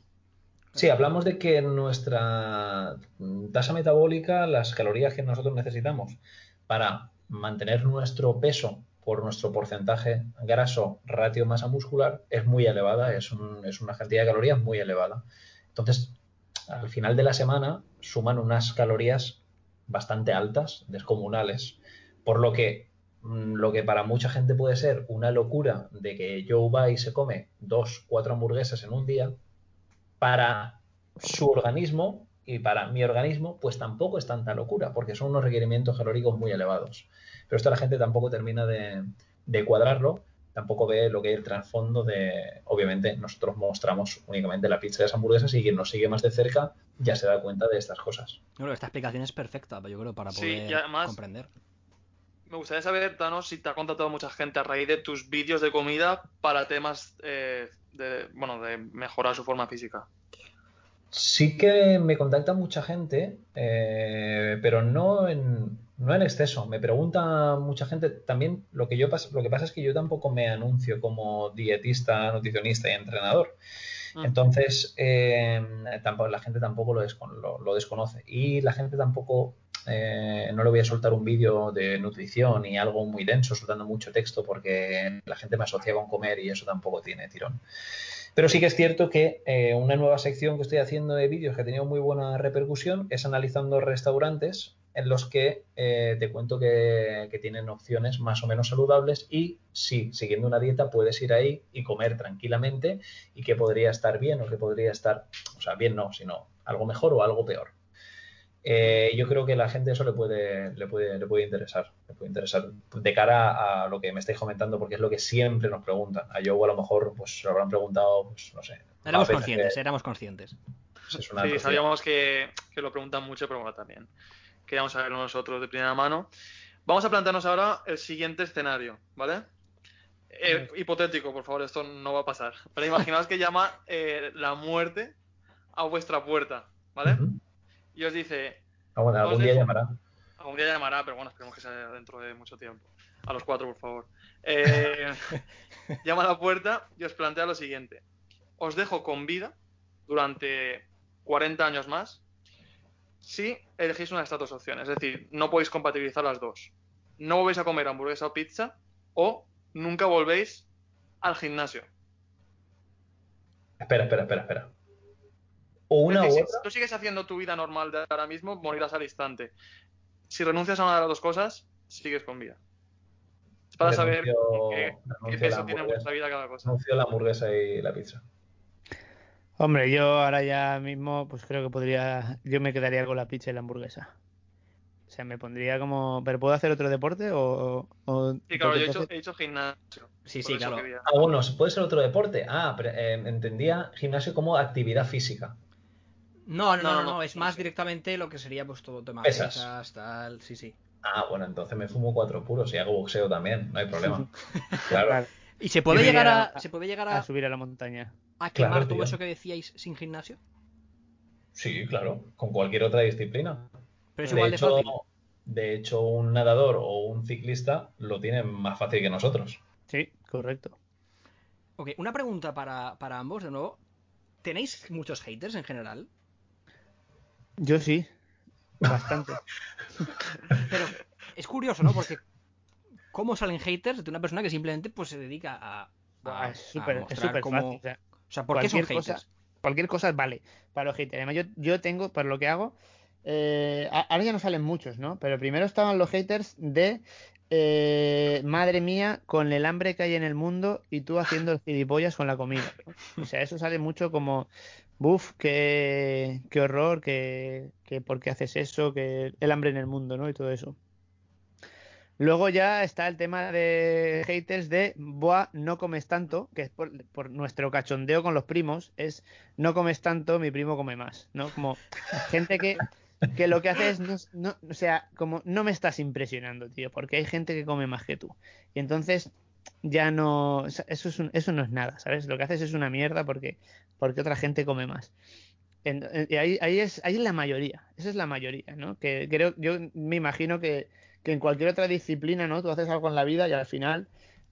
Speaker 5: Sí, hablamos de que nuestra tasa metabólica, las calorías que nosotros necesitamos para mantener nuestro peso por nuestro porcentaje graso ratio masa muscular es muy elevada, es, un- es una cantidad de calorías muy elevada. Entonces, al final de la semana suman unas calorías bastante altas, descomunales, por lo que mm, lo que para mucha gente puede ser una locura de que Joe va y se come dos, cuatro hamburguesas en un día, para su organismo y para mi organismo, pues tampoco es tanta locura, porque son unos requerimientos calóricos muy elevados. Pero esto la gente tampoco termina de, de cuadrarlo, tampoco ve lo que es el trasfondo de, obviamente, nosotros mostramos únicamente la pizza de las hamburguesas y quien nos sigue más de cerca ya se da cuenta de estas cosas.
Speaker 2: Bueno, esta explicación es perfecta, yo creo, para
Speaker 3: Sí,
Speaker 2: poder
Speaker 3: y además-
Speaker 2: comprender.
Speaker 3: Me gustaría saber, Thanos, si te ha contactado mucha gente a raíz de tus vídeos de comida para temas eh, de, bueno, de mejorar su forma física.
Speaker 5: Sí que me contacta mucha gente, eh, pero no en, no en exceso. Me pregunta mucha gente. También lo que yo lo que pasa es que yo tampoco me anuncio como dietista, nutricionista y entrenador.
Speaker 3: Mm.
Speaker 5: Entonces, eh, tampoco, la gente tampoco lo, descon- lo- lo desconoce. Y la gente tampoco, eh, no le voy a soltar un vídeo de nutrición y algo muy denso, soltando mucho texto, porque la gente me asocia con comer y eso tampoco tiene tirón. Pero sí que es cierto que eh, una nueva sección que estoy haciendo de vídeos que ha tenido muy buena repercusión es analizando restaurantes en los que eh, te cuento que, que tienen opciones más o menos saludables y sí, siguiendo una dieta puedes ir ahí y comer tranquilamente y que podría estar bien o que podría estar, o sea, bien no, sino algo mejor o algo peor. Eh, yo creo que a la gente eso le puede, le puede, le puede interesar, le puede interesar de cara a lo que me estáis comentando, porque es lo que siempre nos preguntan. A Joe a lo mejor pues se lo habrán preguntado, pues no sé.
Speaker 2: Éramos conscientes, éramos conscientes.
Speaker 5: es una
Speaker 3: Sí, sabíamos que, que lo preguntan mucho, pero bueno, también. Queríamos saberlo nosotros de primera mano. Vamos a plantearnos ahora el siguiente escenario, ¿vale? Eh, hipotético, por favor, esto no va a pasar. Pero imaginaos que llama eh, la muerte a vuestra puerta, ¿vale? Y os dice,
Speaker 5: Ah, bueno, algún día llamará.
Speaker 3: algún día llamará, pero bueno, esperemos que sea dentro de mucho tiempo. A los cuatro, por favor. <laughs> Eh, llama a la puerta y os plantea lo siguiente. Os dejo con vida durante 40 años más si elegís una de estas dos opciones. Es decir, no podéis compatibilizar las dos. No volvéis a comer hamburguesa o pizza o nunca volvéis al gimnasio.
Speaker 5: Espera, espera, espera, espera. O una
Speaker 3: Es
Speaker 5: u
Speaker 3: decir,
Speaker 5: otra.
Speaker 3: si tú sigues haciendo tu vida normal de ahora mismo, morirás al instante. Si renuncias a una de las dos cosas, sigues con vida. Es para saber qué, peso tiene en vuestra vida cada cosa.
Speaker 5: Renuncio la hamburguesa y la pizza.
Speaker 4: Hombre, yo ahora ya mismo, pues creo que podría. Yo me quedaría con la pizza y la hamburguesa. O sea, me pondría como. ¿Pero puedo hacer otro deporte? O, o-
Speaker 3: Sí, claro, yo he hecho, he hecho gimnasio.
Speaker 2: Sí, sí, claro.
Speaker 3: quería-
Speaker 5: Ah, bueno, puede ser otro deporte. Ah, pero, eh, entendía gimnasio como actividad física.
Speaker 2: No, no, no,
Speaker 3: No,
Speaker 2: no, es
Speaker 3: no
Speaker 2: más directamente lo que sería pues todo tema
Speaker 5: Pesas.
Speaker 2: pesas, tal, sí, sí.
Speaker 5: Ah, bueno, entonces me fumo cuatro puros y hago boxeo también, no hay problema. <laughs> Claro.
Speaker 2: ¿Y se puede llegar a, se puede llegar
Speaker 4: a
Speaker 2: a,
Speaker 4: subir a la montaña.
Speaker 2: a quemar
Speaker 5: Claro,
Speaker 2: todo
Speaker 5: tío.
Speaker 2: eso que decíais sin gimnasio?
Speaker 5: Sí, claro, con cualquier otra disciplina.
Speaker 2: Pero es
Speaker 5: De
Speaker 2: igual de
Speaker 5: hecho,
Speaker 2: fácil.
Speaker 5: de hecho, un nadador o un ciclista lo tiene más fácil que nosotros.
Speaker 4: Sí, correcto.
Speaker 2: Ok, una pregunta para, para ambos, de nuevo. ¿Tenéis muchos haters en general?
Speaker 4: Yo sí. Bastante. <laughs>
Speaker 2: Pero es curioso, ¿no? Porque ¿cómo salen haters de una persona que simplemente pues se dedica a, a-
Speaker 4: Buah, es
Speaker 2: a cómo-
Speaker 4: fácil. o sea,
Speaker 2: O sea, ¿por qué son haters?
Speaker 4: cosa, cualquier cosa vale para los haters. Además, yo, yo tengo, por lo que hago, eh, ahora ya no salen muchos, ¿no? Pero primero estaban los haters de eh, madre mía, con el hambre que hay en el mundo y tú haciendo el gilipollas con la comida. O sea, eso sale mucho como, buf, qué, qué horror, que, que por qué haces eso, que el hambre en el mundo, ¿no? Y todo eso. Luego ya está el tema de haters de Boa, no comes tanto, que es por, nuestro cachondeo con los primos, es no comes tanto, mi primo come más, ¿no? Como gente que que lo que hace es, no, no- o sea, como no me estás impresionando, tío, porque hay gente que come más que tú. Y entonces ya no, eso, es un- eso no es nada, ¿sabes? Lo que haces es una mierda porque, porque otra gente come más. En- y ahí, ahí es, ahí es la mayoría, esa es la mayoría, ¿no? Que creo, yo me imagino que, que en cualquier otra disciplina, ¿no? Tú haces algo en la vida y al final,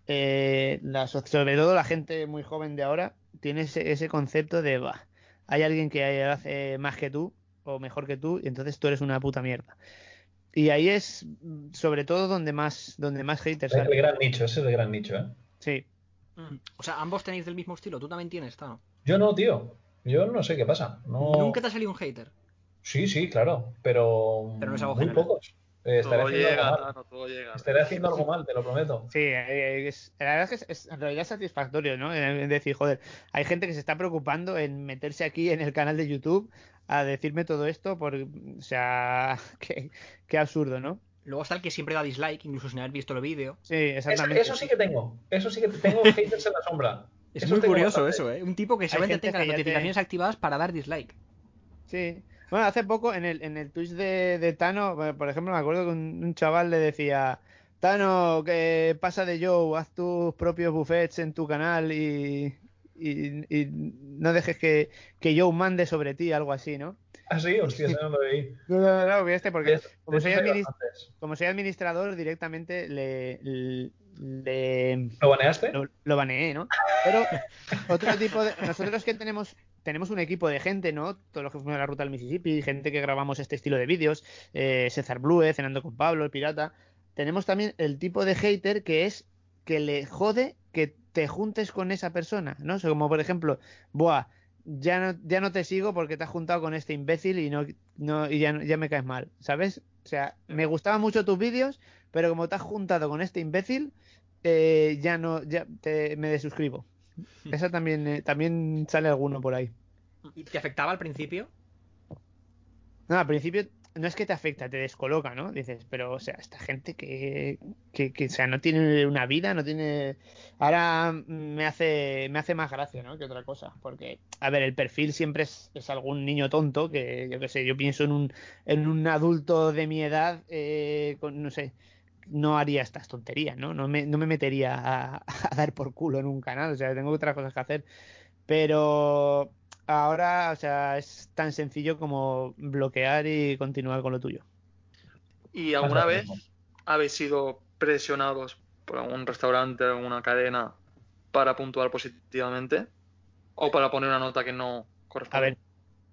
Speaker 4: eh, la so- sobre todo la gente muy joven de ahora, tiene ese, ese concepto de, va, hay alguien que hace más que tú o mejor que tú y entonces tú eres una puta mierda. Y ahí es mm, sobre todo donde más, donde más haters
Speaker 5: Es el gran nicho, ese es el gran nicho, ¿eh?
Speaker 4: Sí.
Speaker 2: O sea, ambos tenéis del mismo estilo. Tú también tienes, Tano.
Speaker 5: Yo no, tío. Yo no sé qué pasa. No...
Speaker 2: Nunca te ha salido un hater.
Speaker 5: Sí, sí, claro, pero,
Speaker 2: Pero no es algo
Speaker 5: muy
Speaker 2: general.
Speaker 5: pocos. Eh, estaré,
Speaker 3: Todo
Speaker 5: haciendo
Speaker 3: llega,
Speaker 5: algo mal.
Speaker 3: Tano, todo llega.
Speaker 5: estaré haciendo algo mal, te lo prometo.
Speaker 4: Sí, eh, es- la verdad es que es, es en realidad satisfactorio, ¿no? En- en decir, joder, hay gente que se está preocupando en meterse aquí en el canal de YouTube a decirme todo esto, por, o sea, <laughs> qué, qué absurdo, ¿no?
Speaker 2: Luego está el que siempre da dislike, incluso sin haber visto el vídeo.
Speaker 4: Sí,
Speaker 5: Eso,
Speaker 4: exactamente.
Speaker 5: eso sí que tengo. Eso sí que tengo haters en la sombra.
Speaker 2: Es
Speaker 5: Eso
Speaker 2: muy curioso
Speaker 5: bastante.
Speaker 2: eso, ¿eh? Un tipo que solamente tenga
Speaker 4: que
Speaker 2: las
Speaker 4: te-
Speaker 2: notificaciones activadas para dar dislike.
Speaker 4: Sí. Bueno, hace poco en el, en el Twitch de, de Tano, bueno, por ejemplo, me acuerdo que un, un chaval le decía, Tano, que pasa de Joe, haz tus propios buffets en tu canal y, y, y no dejes que, que Joe mande sobre ti, algo así, ¿no?
Speaker 5: Ah, sí, hostia, no lo veí. <laughs>
Speaker 4: No, no, no, este porque soy, como soy administrador directamente le, le,
Speaker 5: ¿Lo baneaste?
Speaker 4: lo, lo baneé, ¿no? Pero otro tipo de. Nosotros que tenemos tenemos un equipo de gente, ¿no? Todos los que fuimos a la ruta del Mississippi, gente que grabamos este estilo de vídeos, eh, César Blue, Cenando con Pablo, el pirata. Tenemos también el tipo de hater que es que le jode que te juntes con esa persona, ¿no? O sea, como por ejemplo, buah, ya no, ya no te sigo porque te has juntado con este imbécil y no, no y ya, ya me caes mal, ¿sabes? O sea, me gustaban mucho tus vídeos, pero como te has juntado con este imbécil, eh, ya no, ya te, me desuscribo. <laughs> Esa también, eh, también sale alguno por ahí.
Speaker 2: ¿Y te afectaba al principio?
Speaker 4: No, al principio no es que te afecta, te descoloca, ¿no? Dices, pero, o sea, esta gente que, que, que, o sea, no tiene una vida, no tiene... Ahora me hace, me hace más gracia, ¿no? Que otra cosa. Porque, a ver, el perfil siempre es, es algún niño tonto que, yo qué sé, yo pienso en un, en un adulto de mi edad, eh, con, no sé, no haría estas tonterías, ¿no? No me, no me metería a, a dar por culo en un canal, o sea, tengo otras cosas que hacer. Pero ahora, o sea, es tan sencillo como bloquear y continuar con lo tuyo.
Speaker 3: ¿Y alguna vez habéis sido presionados por algún restaurante, alguna cadena para puntuar positivamente? ¿O para poner una nota que no corresponde?
Speaker 4: A ver,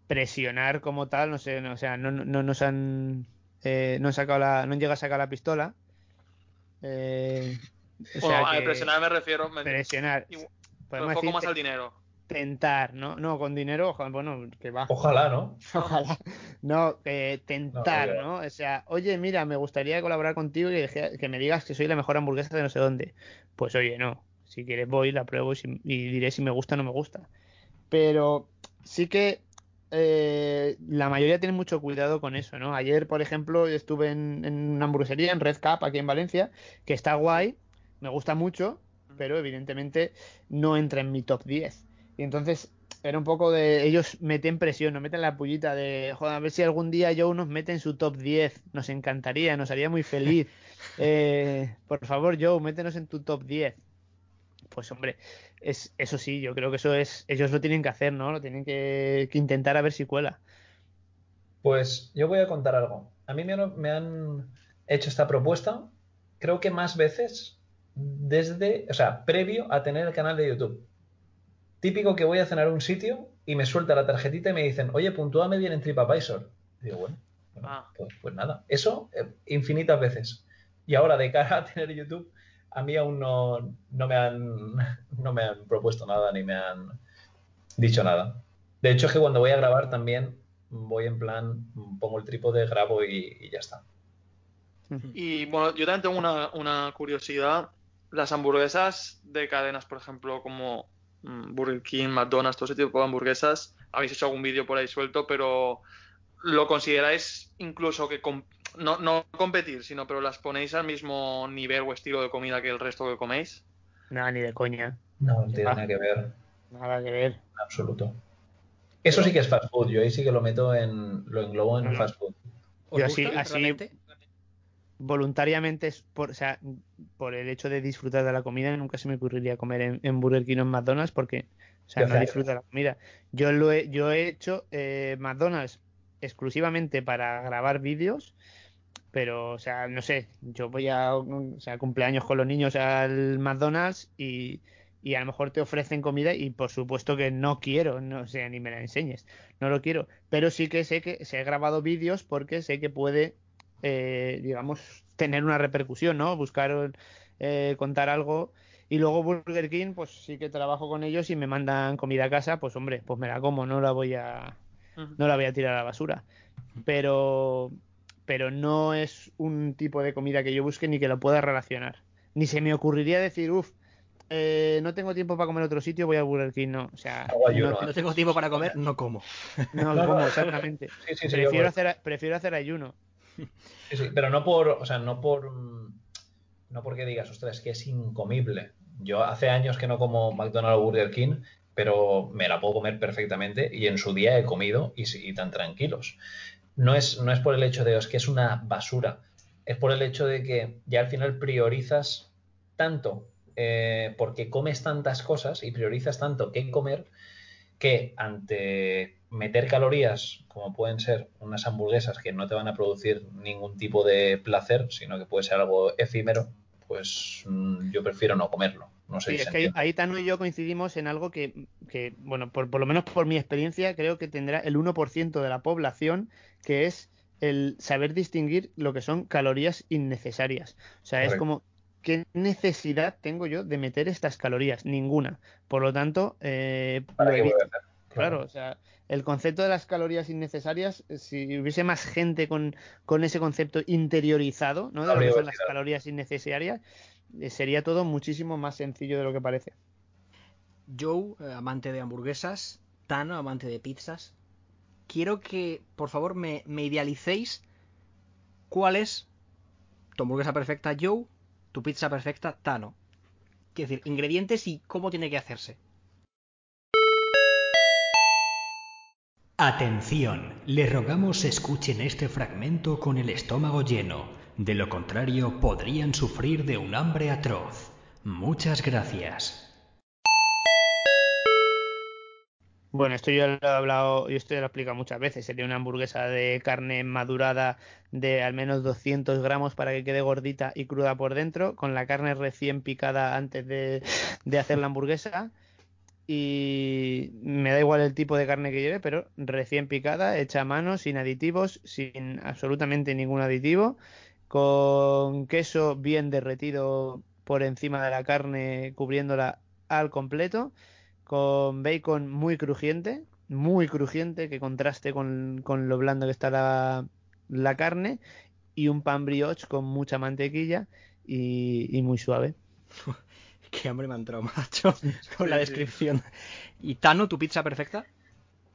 Speaker 4: presionar como tal, no sé, no, o sea, no, no, no nos han, eh, no han sacado la, no han llegado a sacar la pistola. Eh, o
Speaker 3: Bueno,
Speaker 4: sea
Speaker 3: a
Speaker 4: que
Speaker 3: presionar me refiero. me-
Speaker 4: presionar.
Speaker 3: Enfoco
Speaker 4: decir
Speaker 3: más al dinero.
Speaker 4: tentar, ¿no? No, con dinero, ojalá, bueno, que va.
Speaker 5: Ojalá, ¿no? <laughs>
Speaker 4: Ojalá. No, eh, tentar,
Speaker 5: No,
Speaker 4: ¿no? O sea, oye, mira, me gustaría colaborar contigo y deje- que me digas que soy la mejor hamburguesa de no sé dónde. Pues oye, no. Si quieres voy, la pruebo y, si- y diré si me gusta o no me gusta. Pero sí que eh, la mayoría tiene mucho cuidado con eso, ¿no? Ayer, por ejemplo, estuve en, en una hamburguesería, en Red Cap, aquí en Valencia, que está guay, me gusta mucho, pero evidentemente no entra en mi top 10. Y entonces era un poco de. Ellos meten presión, nos meten la pullita de. Joder, a ver si algún día Joe nos mete en su top 10. Nos encantaría, nos haría muy feliz. <laughs> Eh, por favor, Joe, métenos en tu top 10. Pues hombre, es, eso sí, yo creo que eso es. Ellos lo tienen que hacer, ¿no? Lo tienen que, que intentar a ver si cuela.
Speaker 5: Pues yo voy a contar algo. A mí me han, me han hecho esta propuesta, creo que más veces desde, o sea, previo a tener el canal de YouTube. Típico que voy a cenar a un sitio y me suelta la tarjetita y me dicen, oye, puntúame bien en TripAdvisor. Y digo, bueno, bueno,
Speaker 3: Ah.
Speaker 5: pues, pues nada. Eso eh, infinitas veces. Y ahora, de cara a tener YouTube, a mí aún no, no, me han, <laughs> no me han propuesto nada ni me han dicho nada. De hecho, es que cuando voy a grabar también voy en plan, pongo el trípode, grabo y, y ya está.
Speaker 3: Y bueno, yo también tengo una, una curiosidad. Las hamburguesas de cadenas, por ejemplo, como mm, Burger King, McDonald's, todo ese tipo de hamburguesas, habéis hecho algún vídeo por ahí suelto, pero ¿lo consideráis incluso que no, no competir, sino pero las ponéis al mismo nivel o estilo de comida que el resto que coméis?
Speaker 4: Nada, ni de coña.
Speaker 5: No, no tiene nada que ver,
Speaker 4: Nada que ver.
Speaker 5: en absoluto. Eso sí que es fast food, yo ahí sí que lo meto en, lo englobo en
Speaker 4: No, no.
Speaker 5: fast food.
Speaker 2: ¿Os
Speaker 4: Yo
Speaker 2: gusta
Speaker 4: así- así- voluntariamente, es por, o sea, por el hecho de disfrutar de la comida, nunca se me ocurriría comer en, en Burger King o en McDonald's porque, o sea,
Speaker 5: Yo
Speaker 4: no disfruto de la comida. Yo lo he, yo he hecho eh, McDonald's exclusivamente para grabar vídeos, pero, o sea, no sé, yo voy a, o sea, cumpleaños con los niños al McDonald's y, y a lo mejor te ofrecen comida y por supuesto que no quiero, no sé, ni me la enseñes, no lo quiero, pero sí que sé que se he grabado vídeos porque sé que puede eh, digamos, tener una repercusión, ¿no? Buscar eh, contar algo. Y luego Burger King, pues sí que trabajo con ellos y me mandan comida a casa, pues hombre, pues me la como, no la voy a, no la voy a tirar a la basura. Pero, pero no es un tipo de comida que yo busque ni que lo pueda relacionar. Ni se me ocurriría decir, uff, no tengo tiempo para comer en otro sitio, voy a Burger King, no. O sea, no,
Speaker 5: ¿eh?
Speaker 2: No tengo tiempo para comer, no como.
Speaker 4: no
Speaker 5: No,
Speaker 4: como exactamente.
Speaker 5: Sí, sí, sí,
Speaker 4: prefiero, hacer, prefiero hacer ayuno.
Speaker 5: Sí, sí, pero no por, o sea, no por, mm, no porque digas, ostras, es que es incomible. Yo hace años que no como McDonald's o Burger King, pero me la puedo comer perfectamente y en su día he comido y, sí- y tan tranquilos. No es, no es por el hecho de es que es una basura, es por el hecho de que ya al final priorizas tanto eh, porque comes tantas cosas y priorizas tanto qué comer que ante meter calorías, como pueden ser unas hamburguesas que no te van a producir ningún tipo de placer, sino que puede ser algo efímero, pues mm, yo prefiero no comerlo. No sé
Speaker 4: Sí,
Speaker 5: si
Speaker 4: es
Speaker 5: se
Speaker 4: que ahí, Tano y yo coincidimos en algo que, que, bueno, por, por lo menos por mi experiencia, creo que tendrá el 1% de la población, que es el saber distinguir lo que son calorías innecesarias. O sea, es como, ¿qué necesidad tengo yo de meter estas calorías? Ninguna. Por lo tanto, eh. Claro, o sea, el concepto de las calorías innecesarias, eh, si hubiese más gente con, con ese concepto interiorizado, ¿no? De lo que son las calorías innecesarias, sería todo muchísimo más sencillo de lo que parece.
Speaker 2: Joe, eh, amante de hamburguesas. Tano, amante de pizzas. Quiero que, por favor, me, me idealicéis cuál es tu hamburguesa perfecta, Joe, tu pizza perfecta, Tano. Quiero decir, ingredientes y cómo tiene que hacerse.
Speaker 6: Atención, le rogamos escuchen este fragmento con el estómago lleno, de lo contrario podrían sufrir de un hambre atroz. Muchas gracias.
Speaker 4: Bueno, esto yo lo he hablado, yo esto ya lo he explicado muchas veces. Sería una hamburguesa de carne madurada de al menos 200 gramos para que quede gordita y cruda por dentro, con la carne recién picada antes de hacer la hamburguesa. Y me da igual el tipo de carne que lleve, pero recién picada, hecha a mano, sin aditivos, sin absolutamente ningún aditivo, con queso bien derretido por encima de la carne, cubriéndola al completo con bacon muy crujiente, muy crujiente, que contraste con, con lo blando que está la, la carne, y un pan brioche con mucha mantequilla y, y muy suave. <laughs>
Speaker 2: Qué hambre me ha entrado, macho, <laughs> con la descripción. ¿Y Tano, tu pizza perfecta?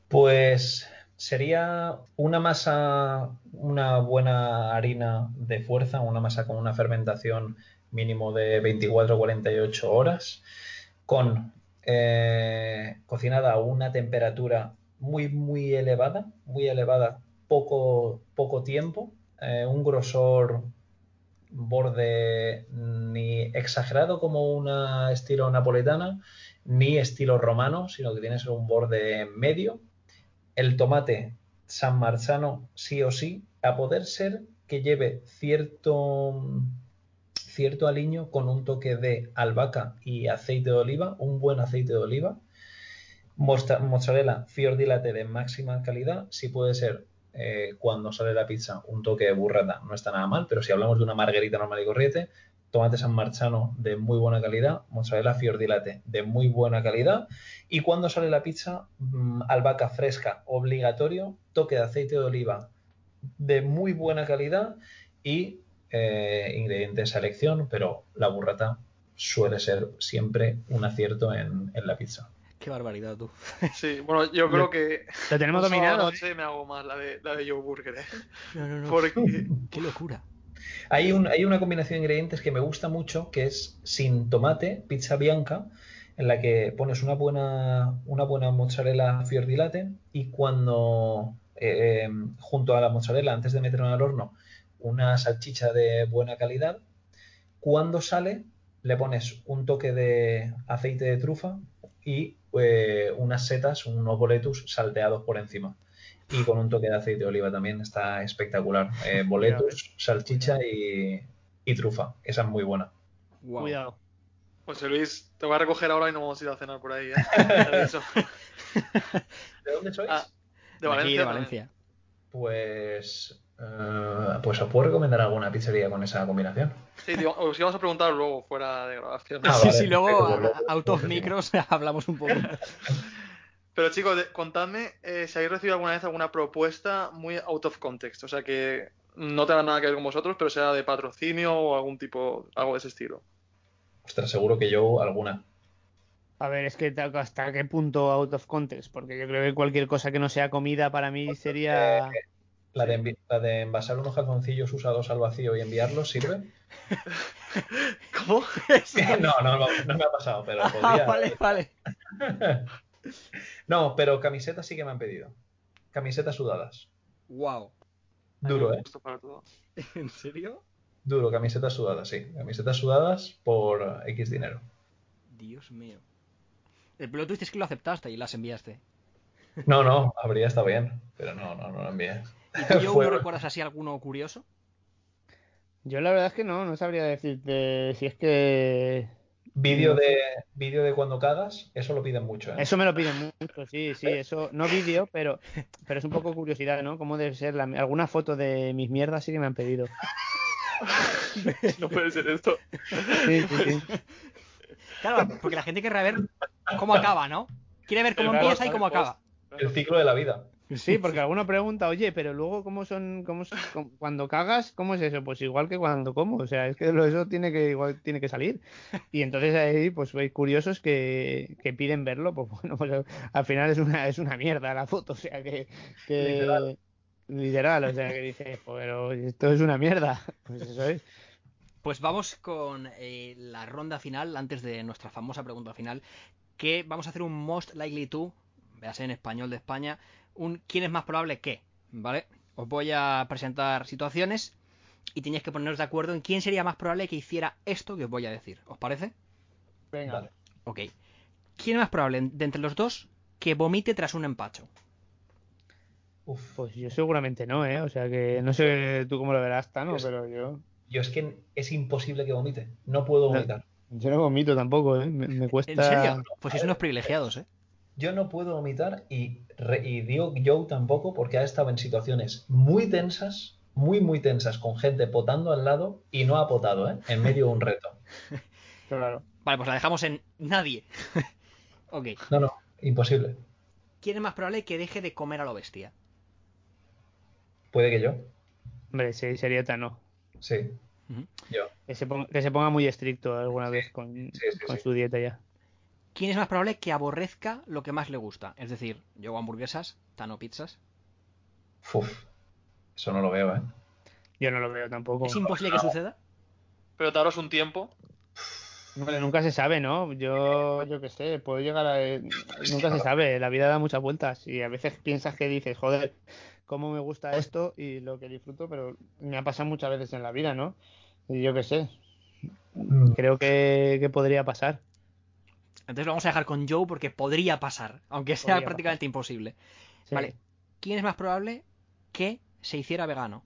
Speaker 5: Pues sería una masa, una buena harina de fuerza, una masa con una fermentación mínimo de 24 o 48 horas, con eh, cocinada a una temperatura muy, muy elevada, muy elevada, poco, poco tiempo, eh, un grosor borde ni exagerado como una estilo napoletana, ni estilo romano, sino que tiene un borde medio. El tomate San Marzano sí o sí, a poder ser que lleve cierto, cierto aliño con un toque de albahaca y aceite de oliva, un buen aceite de oliva. Mozzarella fior de máxima calidad, si puede ser eh, cuando sale la pizza un toque de burrata, no está nada mal, pero si hablamos de una margarita normal y corriente, tomate San Marzano de muy buena calidad, mozzarella fior di latte de muy buena calidad, y cuando sale la pizza, mm, albahaca fresca obligatorio, toque de aceite de oliva de muy buena calidad y eh, ingredientes a elección, pero la burrata suele ser siempre un acierto en, en la pizza.
Speaker 2: Qué barbaridad, tú.
Speaker 3: Sí, bueno, yo creo que
Speaker 4: Lo tenemos dominado. ¿eh?
Speaker 3: noche me hago más la de, la de Joe Burger, ¿eh?
Speaker 2: No, no, no.
Speaker 3: Porque
Speaker 2: Qué locura.
Speaker 5: Hay, un- hay una combinación de ingredientes que me gusta mucho, que es sin tomate, pizza bianca, en la que pones una buena, una buena mozzarella fior latte y cuando eh, junto a la mozzarella, antes de meterla al horno, una salchicha de buena calidad. Cuando sale, le pones un toque de aceite de trufa y eh, unas setas, unos boletus salteados por encima. Y con un toque de aceite de oliva también está espectacular. <laughs> Eh, boletus, salchicha y, y trufa. Esa es muy buena.
Speaker 4: Cuidado.
Speaker 3: José Luis, te voy a recoger ahora y no vamos a ir a cenar por ahí, ¿eh? <laughs> <laughs>
Speaker 5: ¿De dónde sois?
Speaker 3: Ah, de
Speaker 2: De aquí,
Speaker 3: Valencia.
Speaker 2: de. Valencia.
Speaker 5: Pues, eh, pues os puedo recomendar alguna pizzería con esa combinación.
Speaker 3: Sí, digo, os íbamos a preguntar luego fuera de grabación.
Speaker 5: Ah,
Speaker 2: sí,
Speaker 5: vale,
Speaker 2: sí, luego a-
Speaker 5: luego-
Speaker 2: a- out of
Speaker 5: luego
Speaker 2: micros hablamos un poco.
Speaker 3: Pero chicos, de- contadme eh, si habéis recibido alguna vez alguna propuesta muy out of context. O sea, que no tenga nada que ver con vosotros, pero sea de patrocinio o algún tipo, algo de ese estilo.
Speaker 5: Ostras, seguro que yo alguna.
Speaker 4: A ver, es que ta- hasta qué punto out of context, porque yo creo que cualquier cosa que no sea comida para mí sería...
Speaker 5: La de, envi- la de envasar unos calzoncillos usados al vacío y enviarlos, ¿sirve? <laughs>
Speaker 3: ¿Cómo? <laughs>
Speaker 5: no, no, no, no me ha pasado, pero <laughs>
Speaker 2: Ah,
Speaker 5: podría.
Speaker 2: vale, vale.
Speaker 5: No, pero camisetas sí que me han pedido. Camisetas sudadas.
Speaker 2: Wow.
Speaker 5: Duro, ¿eh?
Speaker 3: Gusto para todo.
Speaker 2: ¿En serio?
Speaker 5: Duro, camisetas sudadas, sí. Camisetas sudadas por X dinero.
Speaker 2: Dios mío. El plot twist es que lo aceptaste y las enviaste.
Speaker 5: No, no, habría estado bien, pero no, no, no lo envié.
Speaker 2: ¿Y tú, <laughs>
Speaker 5: Fue-
Speaker 2: no recuerdas así alguno curioso?
Speaker 4: Yo la verdad es que no, no sabría decirte si es que...
Speaker 5: Vídeo de, vídeo de cuando cagas, eso lo piden mucho, ¿eh?
Speaker 4: Eso me lo piden mucho, sí, sí, <laughs> eso, no vídeo, pero, pero es un poco curiosidad, ¿no? ¿Cómo debe ser? La, alguna foto de mis mierdas sí que me han pedido. <laughs>
Speaker 3: No puede ser esto.
Speaker 4: Sí, sí, sí.
Speaker 2: Claro, porque la gente quiere ver cómo acaba, ¿no? Quiere ver cómo empieza y cómo acaba.
Speaker 5: El ciclo de la vida.
Speaker 4: Sí, <laughs> porque alguno pregunta, oye, pero luego, ¿cómo son, cómo son- cómo- cuando cagas, cómo es eso? Pues igual que cuando como, o sea, es que eso tiene que, igual tiene que salir. Y entonces ahí, pues hay curiosos que, que piden verlo, pues bueno, pues al final es una, es una mierda la foto, o sea, que, que
Speaker 5: Literal.
Speaker 4: literal, o sea, que dices, pero esto es una mierda, <laughs> pues eso es.
Speaker 2: Pues vamos con eh, la ronda final, antes de nuestra famosa pregunta final, que vamos a hacer un most likely to, véase en español de España, un quién es más probable que, ¿vale? Os voy a presentar situaciones y tenéis que poneros de acuerdo en quién sería más probable que hiciera esto que os voy a decir. ¿Os parece?
Speaker 4: Venga.
Speaker 5: Vale.
Speaker 2: Ok. ¿Quién es más probable de entre los dos que vomite tras un empacho?
Speaker 5: Uf.
Speaker 4: Pues yo seguramente no, ¿eh? O sea que no sé tú cómo lo verás, Tano,
Speaker 5: Pues-
Speaker 4: pero yo,
Speaker 5: Yo es que es imposible que vomite. No puedo
Speaker 4: No.
Speaker 5: vomitar.
Speaker 4: yo no vomito tampoco, ¿eh? Me, me cuesta...
Speaker 2: ¿En serio? Pues sois unos privilegiados, ¿eh?
Speaker 5: Yo no puedo vomitar y, re- y digo Joe tampoco porque ha estado en situaciones muy tensas, muy, muy tensas, con gente potando al lado y no ha potado, ¿eh? En medio de un reto. <laughs>
Speaker 4: Claro.
Speaker 2: Vale, pues la dejamos en nadie. <laughs> ok.
Speaker 5: No, no, imposible.
Speaker 2: ¿Quién es más probable que deje de comer a lo bestia?
Speaker 5: Puede que yo.
Speaker 4: Hombre, sí, sería Tano.
Speaker 5: Sí, yo.
Speaker 4: Que se, ponga, que se ponga muy estricto alguna vez con,
Speaker 5: sí, sí,
Speaker 4: con
Speaker 5: sí.
Speaker 4: su dieta ya.
Speaker 2: ¿Quién es más probable que aborrezca lo que más le gusta? Es decir, yo hago hamburguesas, Tano pizzas.
Speaker 5: Uf, eso no lo veo, ¿eh?
Speaker 4: Yo no lo veo tampoco.
Speaker 2: ¿Es imposible que suceda?
Speaker 3: Pero daros un tiempo.
Speaker 4: Hombre, nunca se sabe, ¿no? Yo, yo qué sé, puedo llegar a... Nunca se sabe, la vida da muchas vueltas y a veces piensas que dices, joder, cómo me gusta esto y lo que disfruto, pero me ha pasado muchas veces en la vida, ¿no? Y yo qué sé,
Speaker 5: Mm,
Speaker 4: creo que, que podría pasar.
Speaker 2: Entonces lo vamos a dejar con Joe porque podría pasar, aunque sea
Speaker 4: Podría
Speaker 2: prácticamente imposible.
Speaker 4: Sí,
Speaker 2: Vale. ¿Quién es más probable que se hiciera vegano?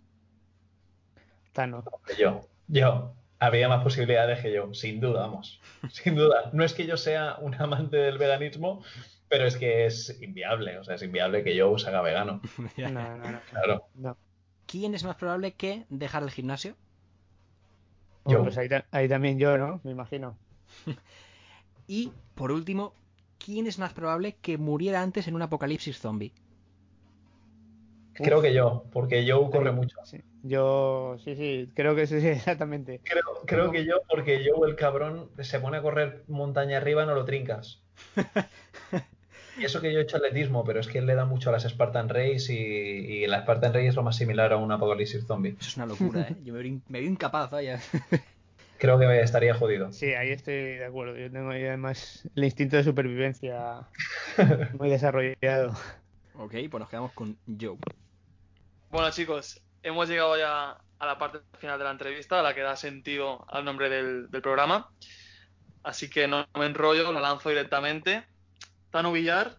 Speaker 4: Tano.
Speaker 5: Yo, yo. Habría más posibilidades que yo, sin duda, vamos. <laughs> Sin duda. No es que yo sea un amante del veganismo, pero es que es inviable. O sea, es inviable que yo se haga vegano. <laughs>
Speaker 4: No, no, no.
Speaker 5: Claro.
Speaker 4: no.
Speaker 2: ¿Quién es más probable que dejar el gimnasio?
Speaker 5: Yo.
Speaker 4: Pues ahí, ahí también yo, ¿no? Me imagino. <laughs>
Speaker 2: Y, por último, ¿quién es más probable que muriera antes en un apocalipsis zombie?
Speaker 5: Creo que yo, porque Joe corre mucho.
Speaker 4: Sí. Yo, sí, sí, creo que sí, sí, <laughs> exactamente.
Speaker 5: Creo, creo que yo, porque Joe, el cabrón, se pone a correr montaña arriba, no lo trincas. <laughs> Y eso que yo he hecho atletismo, pero es que él le da mucho a las Spartan Race y, y la Spartan Race es lo más similar a un apocalipsis zombie.
Speaker 2: Eso es una locura, ¿eh? Yo me veo, me veo incapaz, vaya. <laughs>
Speaker 5: Creo que estaría jodido.
Speaker 4: Sí, ahí estoy de acuerdo. Yo tengo ahí además el instinto de supervivencia <laughs> muy desarrollado.
Speaker 2: ok, pues nos quedamos con Joe.
Speaker 3: Bueno, chicos, hemos llegado ya a la parte final de la entrevista, a la que da sentido al nombre del, del programa. Así que no me enrollo, la lanzo directamente. Tano Villar,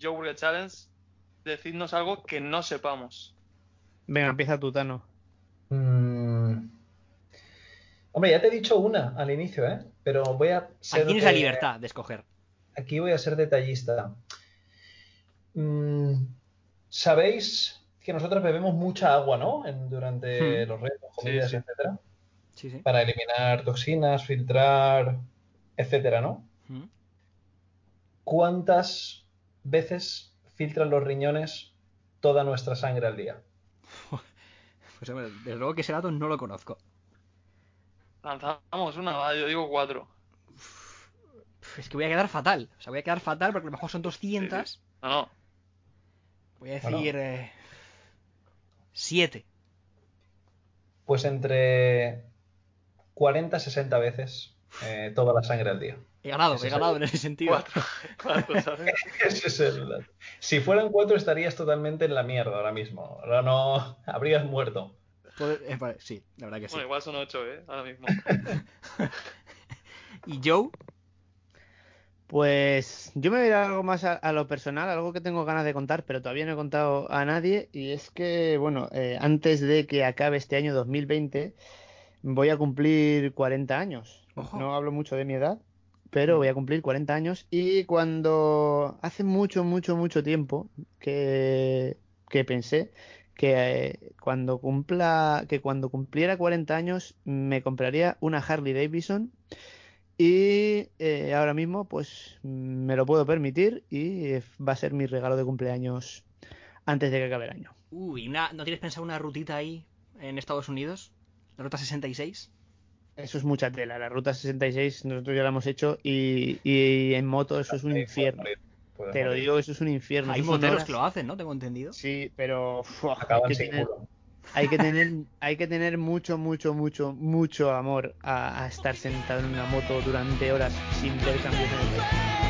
Speaker 3: Joe Burger Challenge, decidnos algo que no sepamos.
Speaker 4: Venga, empieza tú, Tano.
Speaker 5: Mm. Hombre, ya te he dicho una al inicio, ¿eh? Pero voy a ser.
Speaker 2: Aquí tienes la libertad de escoger.
Speaker 5: Aquí voy a ser detallista. Mm, Sabéis que nosotros bebemos mucha agua, ¿no? En- durante
Speaker 2: Hmm.
Speaker 5: los retos, comidas,
Speaker 3: sí.
Speaker 5: etcétera.
Speaker 2: Sí, sí.
Speaker 5: Para eliminar toxinas, filtrar, etcétera, ¿no?
Speaker 2: Mm.
Speaker 5: ¿Cuántas veces filtran los riñones toda nuestra sangre al día? <laughs>
Speaker 2: Pues hombre, desde luego que ese dato no lo conozco.
Speaker 3: Lanzamos una, va, yo digo cuatro.
Speaker 2: Es que voy a quedar fatal. O sea, voy a quedar fatal porque a lo mejor son 200.
Speaker 3: No, no.
Speaker 2: Voy a
Speaker 5: Bueno.
Speaker 2: decir... eh, siete.
Speaker 5: Pues entre 40 y 60 veces eh, toda la sangre al día.
Speaker 2: He ganado,
Speaker 5: Ese
Speaker 2: he ganado
Speaker 5: el-
Speaker 2: en ese sentido.
Speaker 3: Cuatro. <laughs> Cuatro, ¿sabes? <laughs>
Speaker 5: Ese es el- Si fueran cuatro estarías totalmente en la mierda ahora mismo. Ahora no habrías muerto.
Speaker 2: Poder- eh, vale, sí, la verdad que sí.
Speaker 3: Bueno, igual son ocho, ¿eh? Ahora mismo. <laughs>
Speaker 2: ¿Y Joe?
Speaker 4: Pues yo me voy a ir a algo más a, a lo personal, algo que tengo ganas de contar, pero todavía no he contado a nadie. Y es que, bueno, eh, antes de que acabe este año 2020, voy a cumplir 40 años.
Speaker 2: Ojo.
Speaker 4: No hablo mucho de mi edad, pero voy a cumplir 40 años. Y cuando hace mucho, mucho, mucho tiempo que, que pensé que eh, cuando cumpla, que cuando cumpliera 40 años me compraría una Harley Davidson. Y eh, ahora mismo, pues me lo puedo permitir y eh, va a ser mi regalo de cumpleaños antes de que acabe el año.
Speaker 2: Uy, una- ¿no tienes pensado una rutita ahí en Estados Unidos? ¿La ruta 66?
Speaker 4: Eso es mucha tela. La ruta 66 nosotros ya la hemos hecho y, y en moto eso es un
Speaker 5: Ahí morir,
Speaker 4: Te lo digo, eso es un infierno.
Speaker 2: Hay moteros
Speaker 4: horas-
Speaker 2: que lo hacen, ¿no? Tengo entendido.
Speaker 4: Sí, pero uf, hay
Speaker 5: Acaban
Speaker 4: que tener, hay que tener, hay que tener mucho, mucho, mucho, mucho amor a, a estar sentado en una moto durante horas sin ver cambios en el.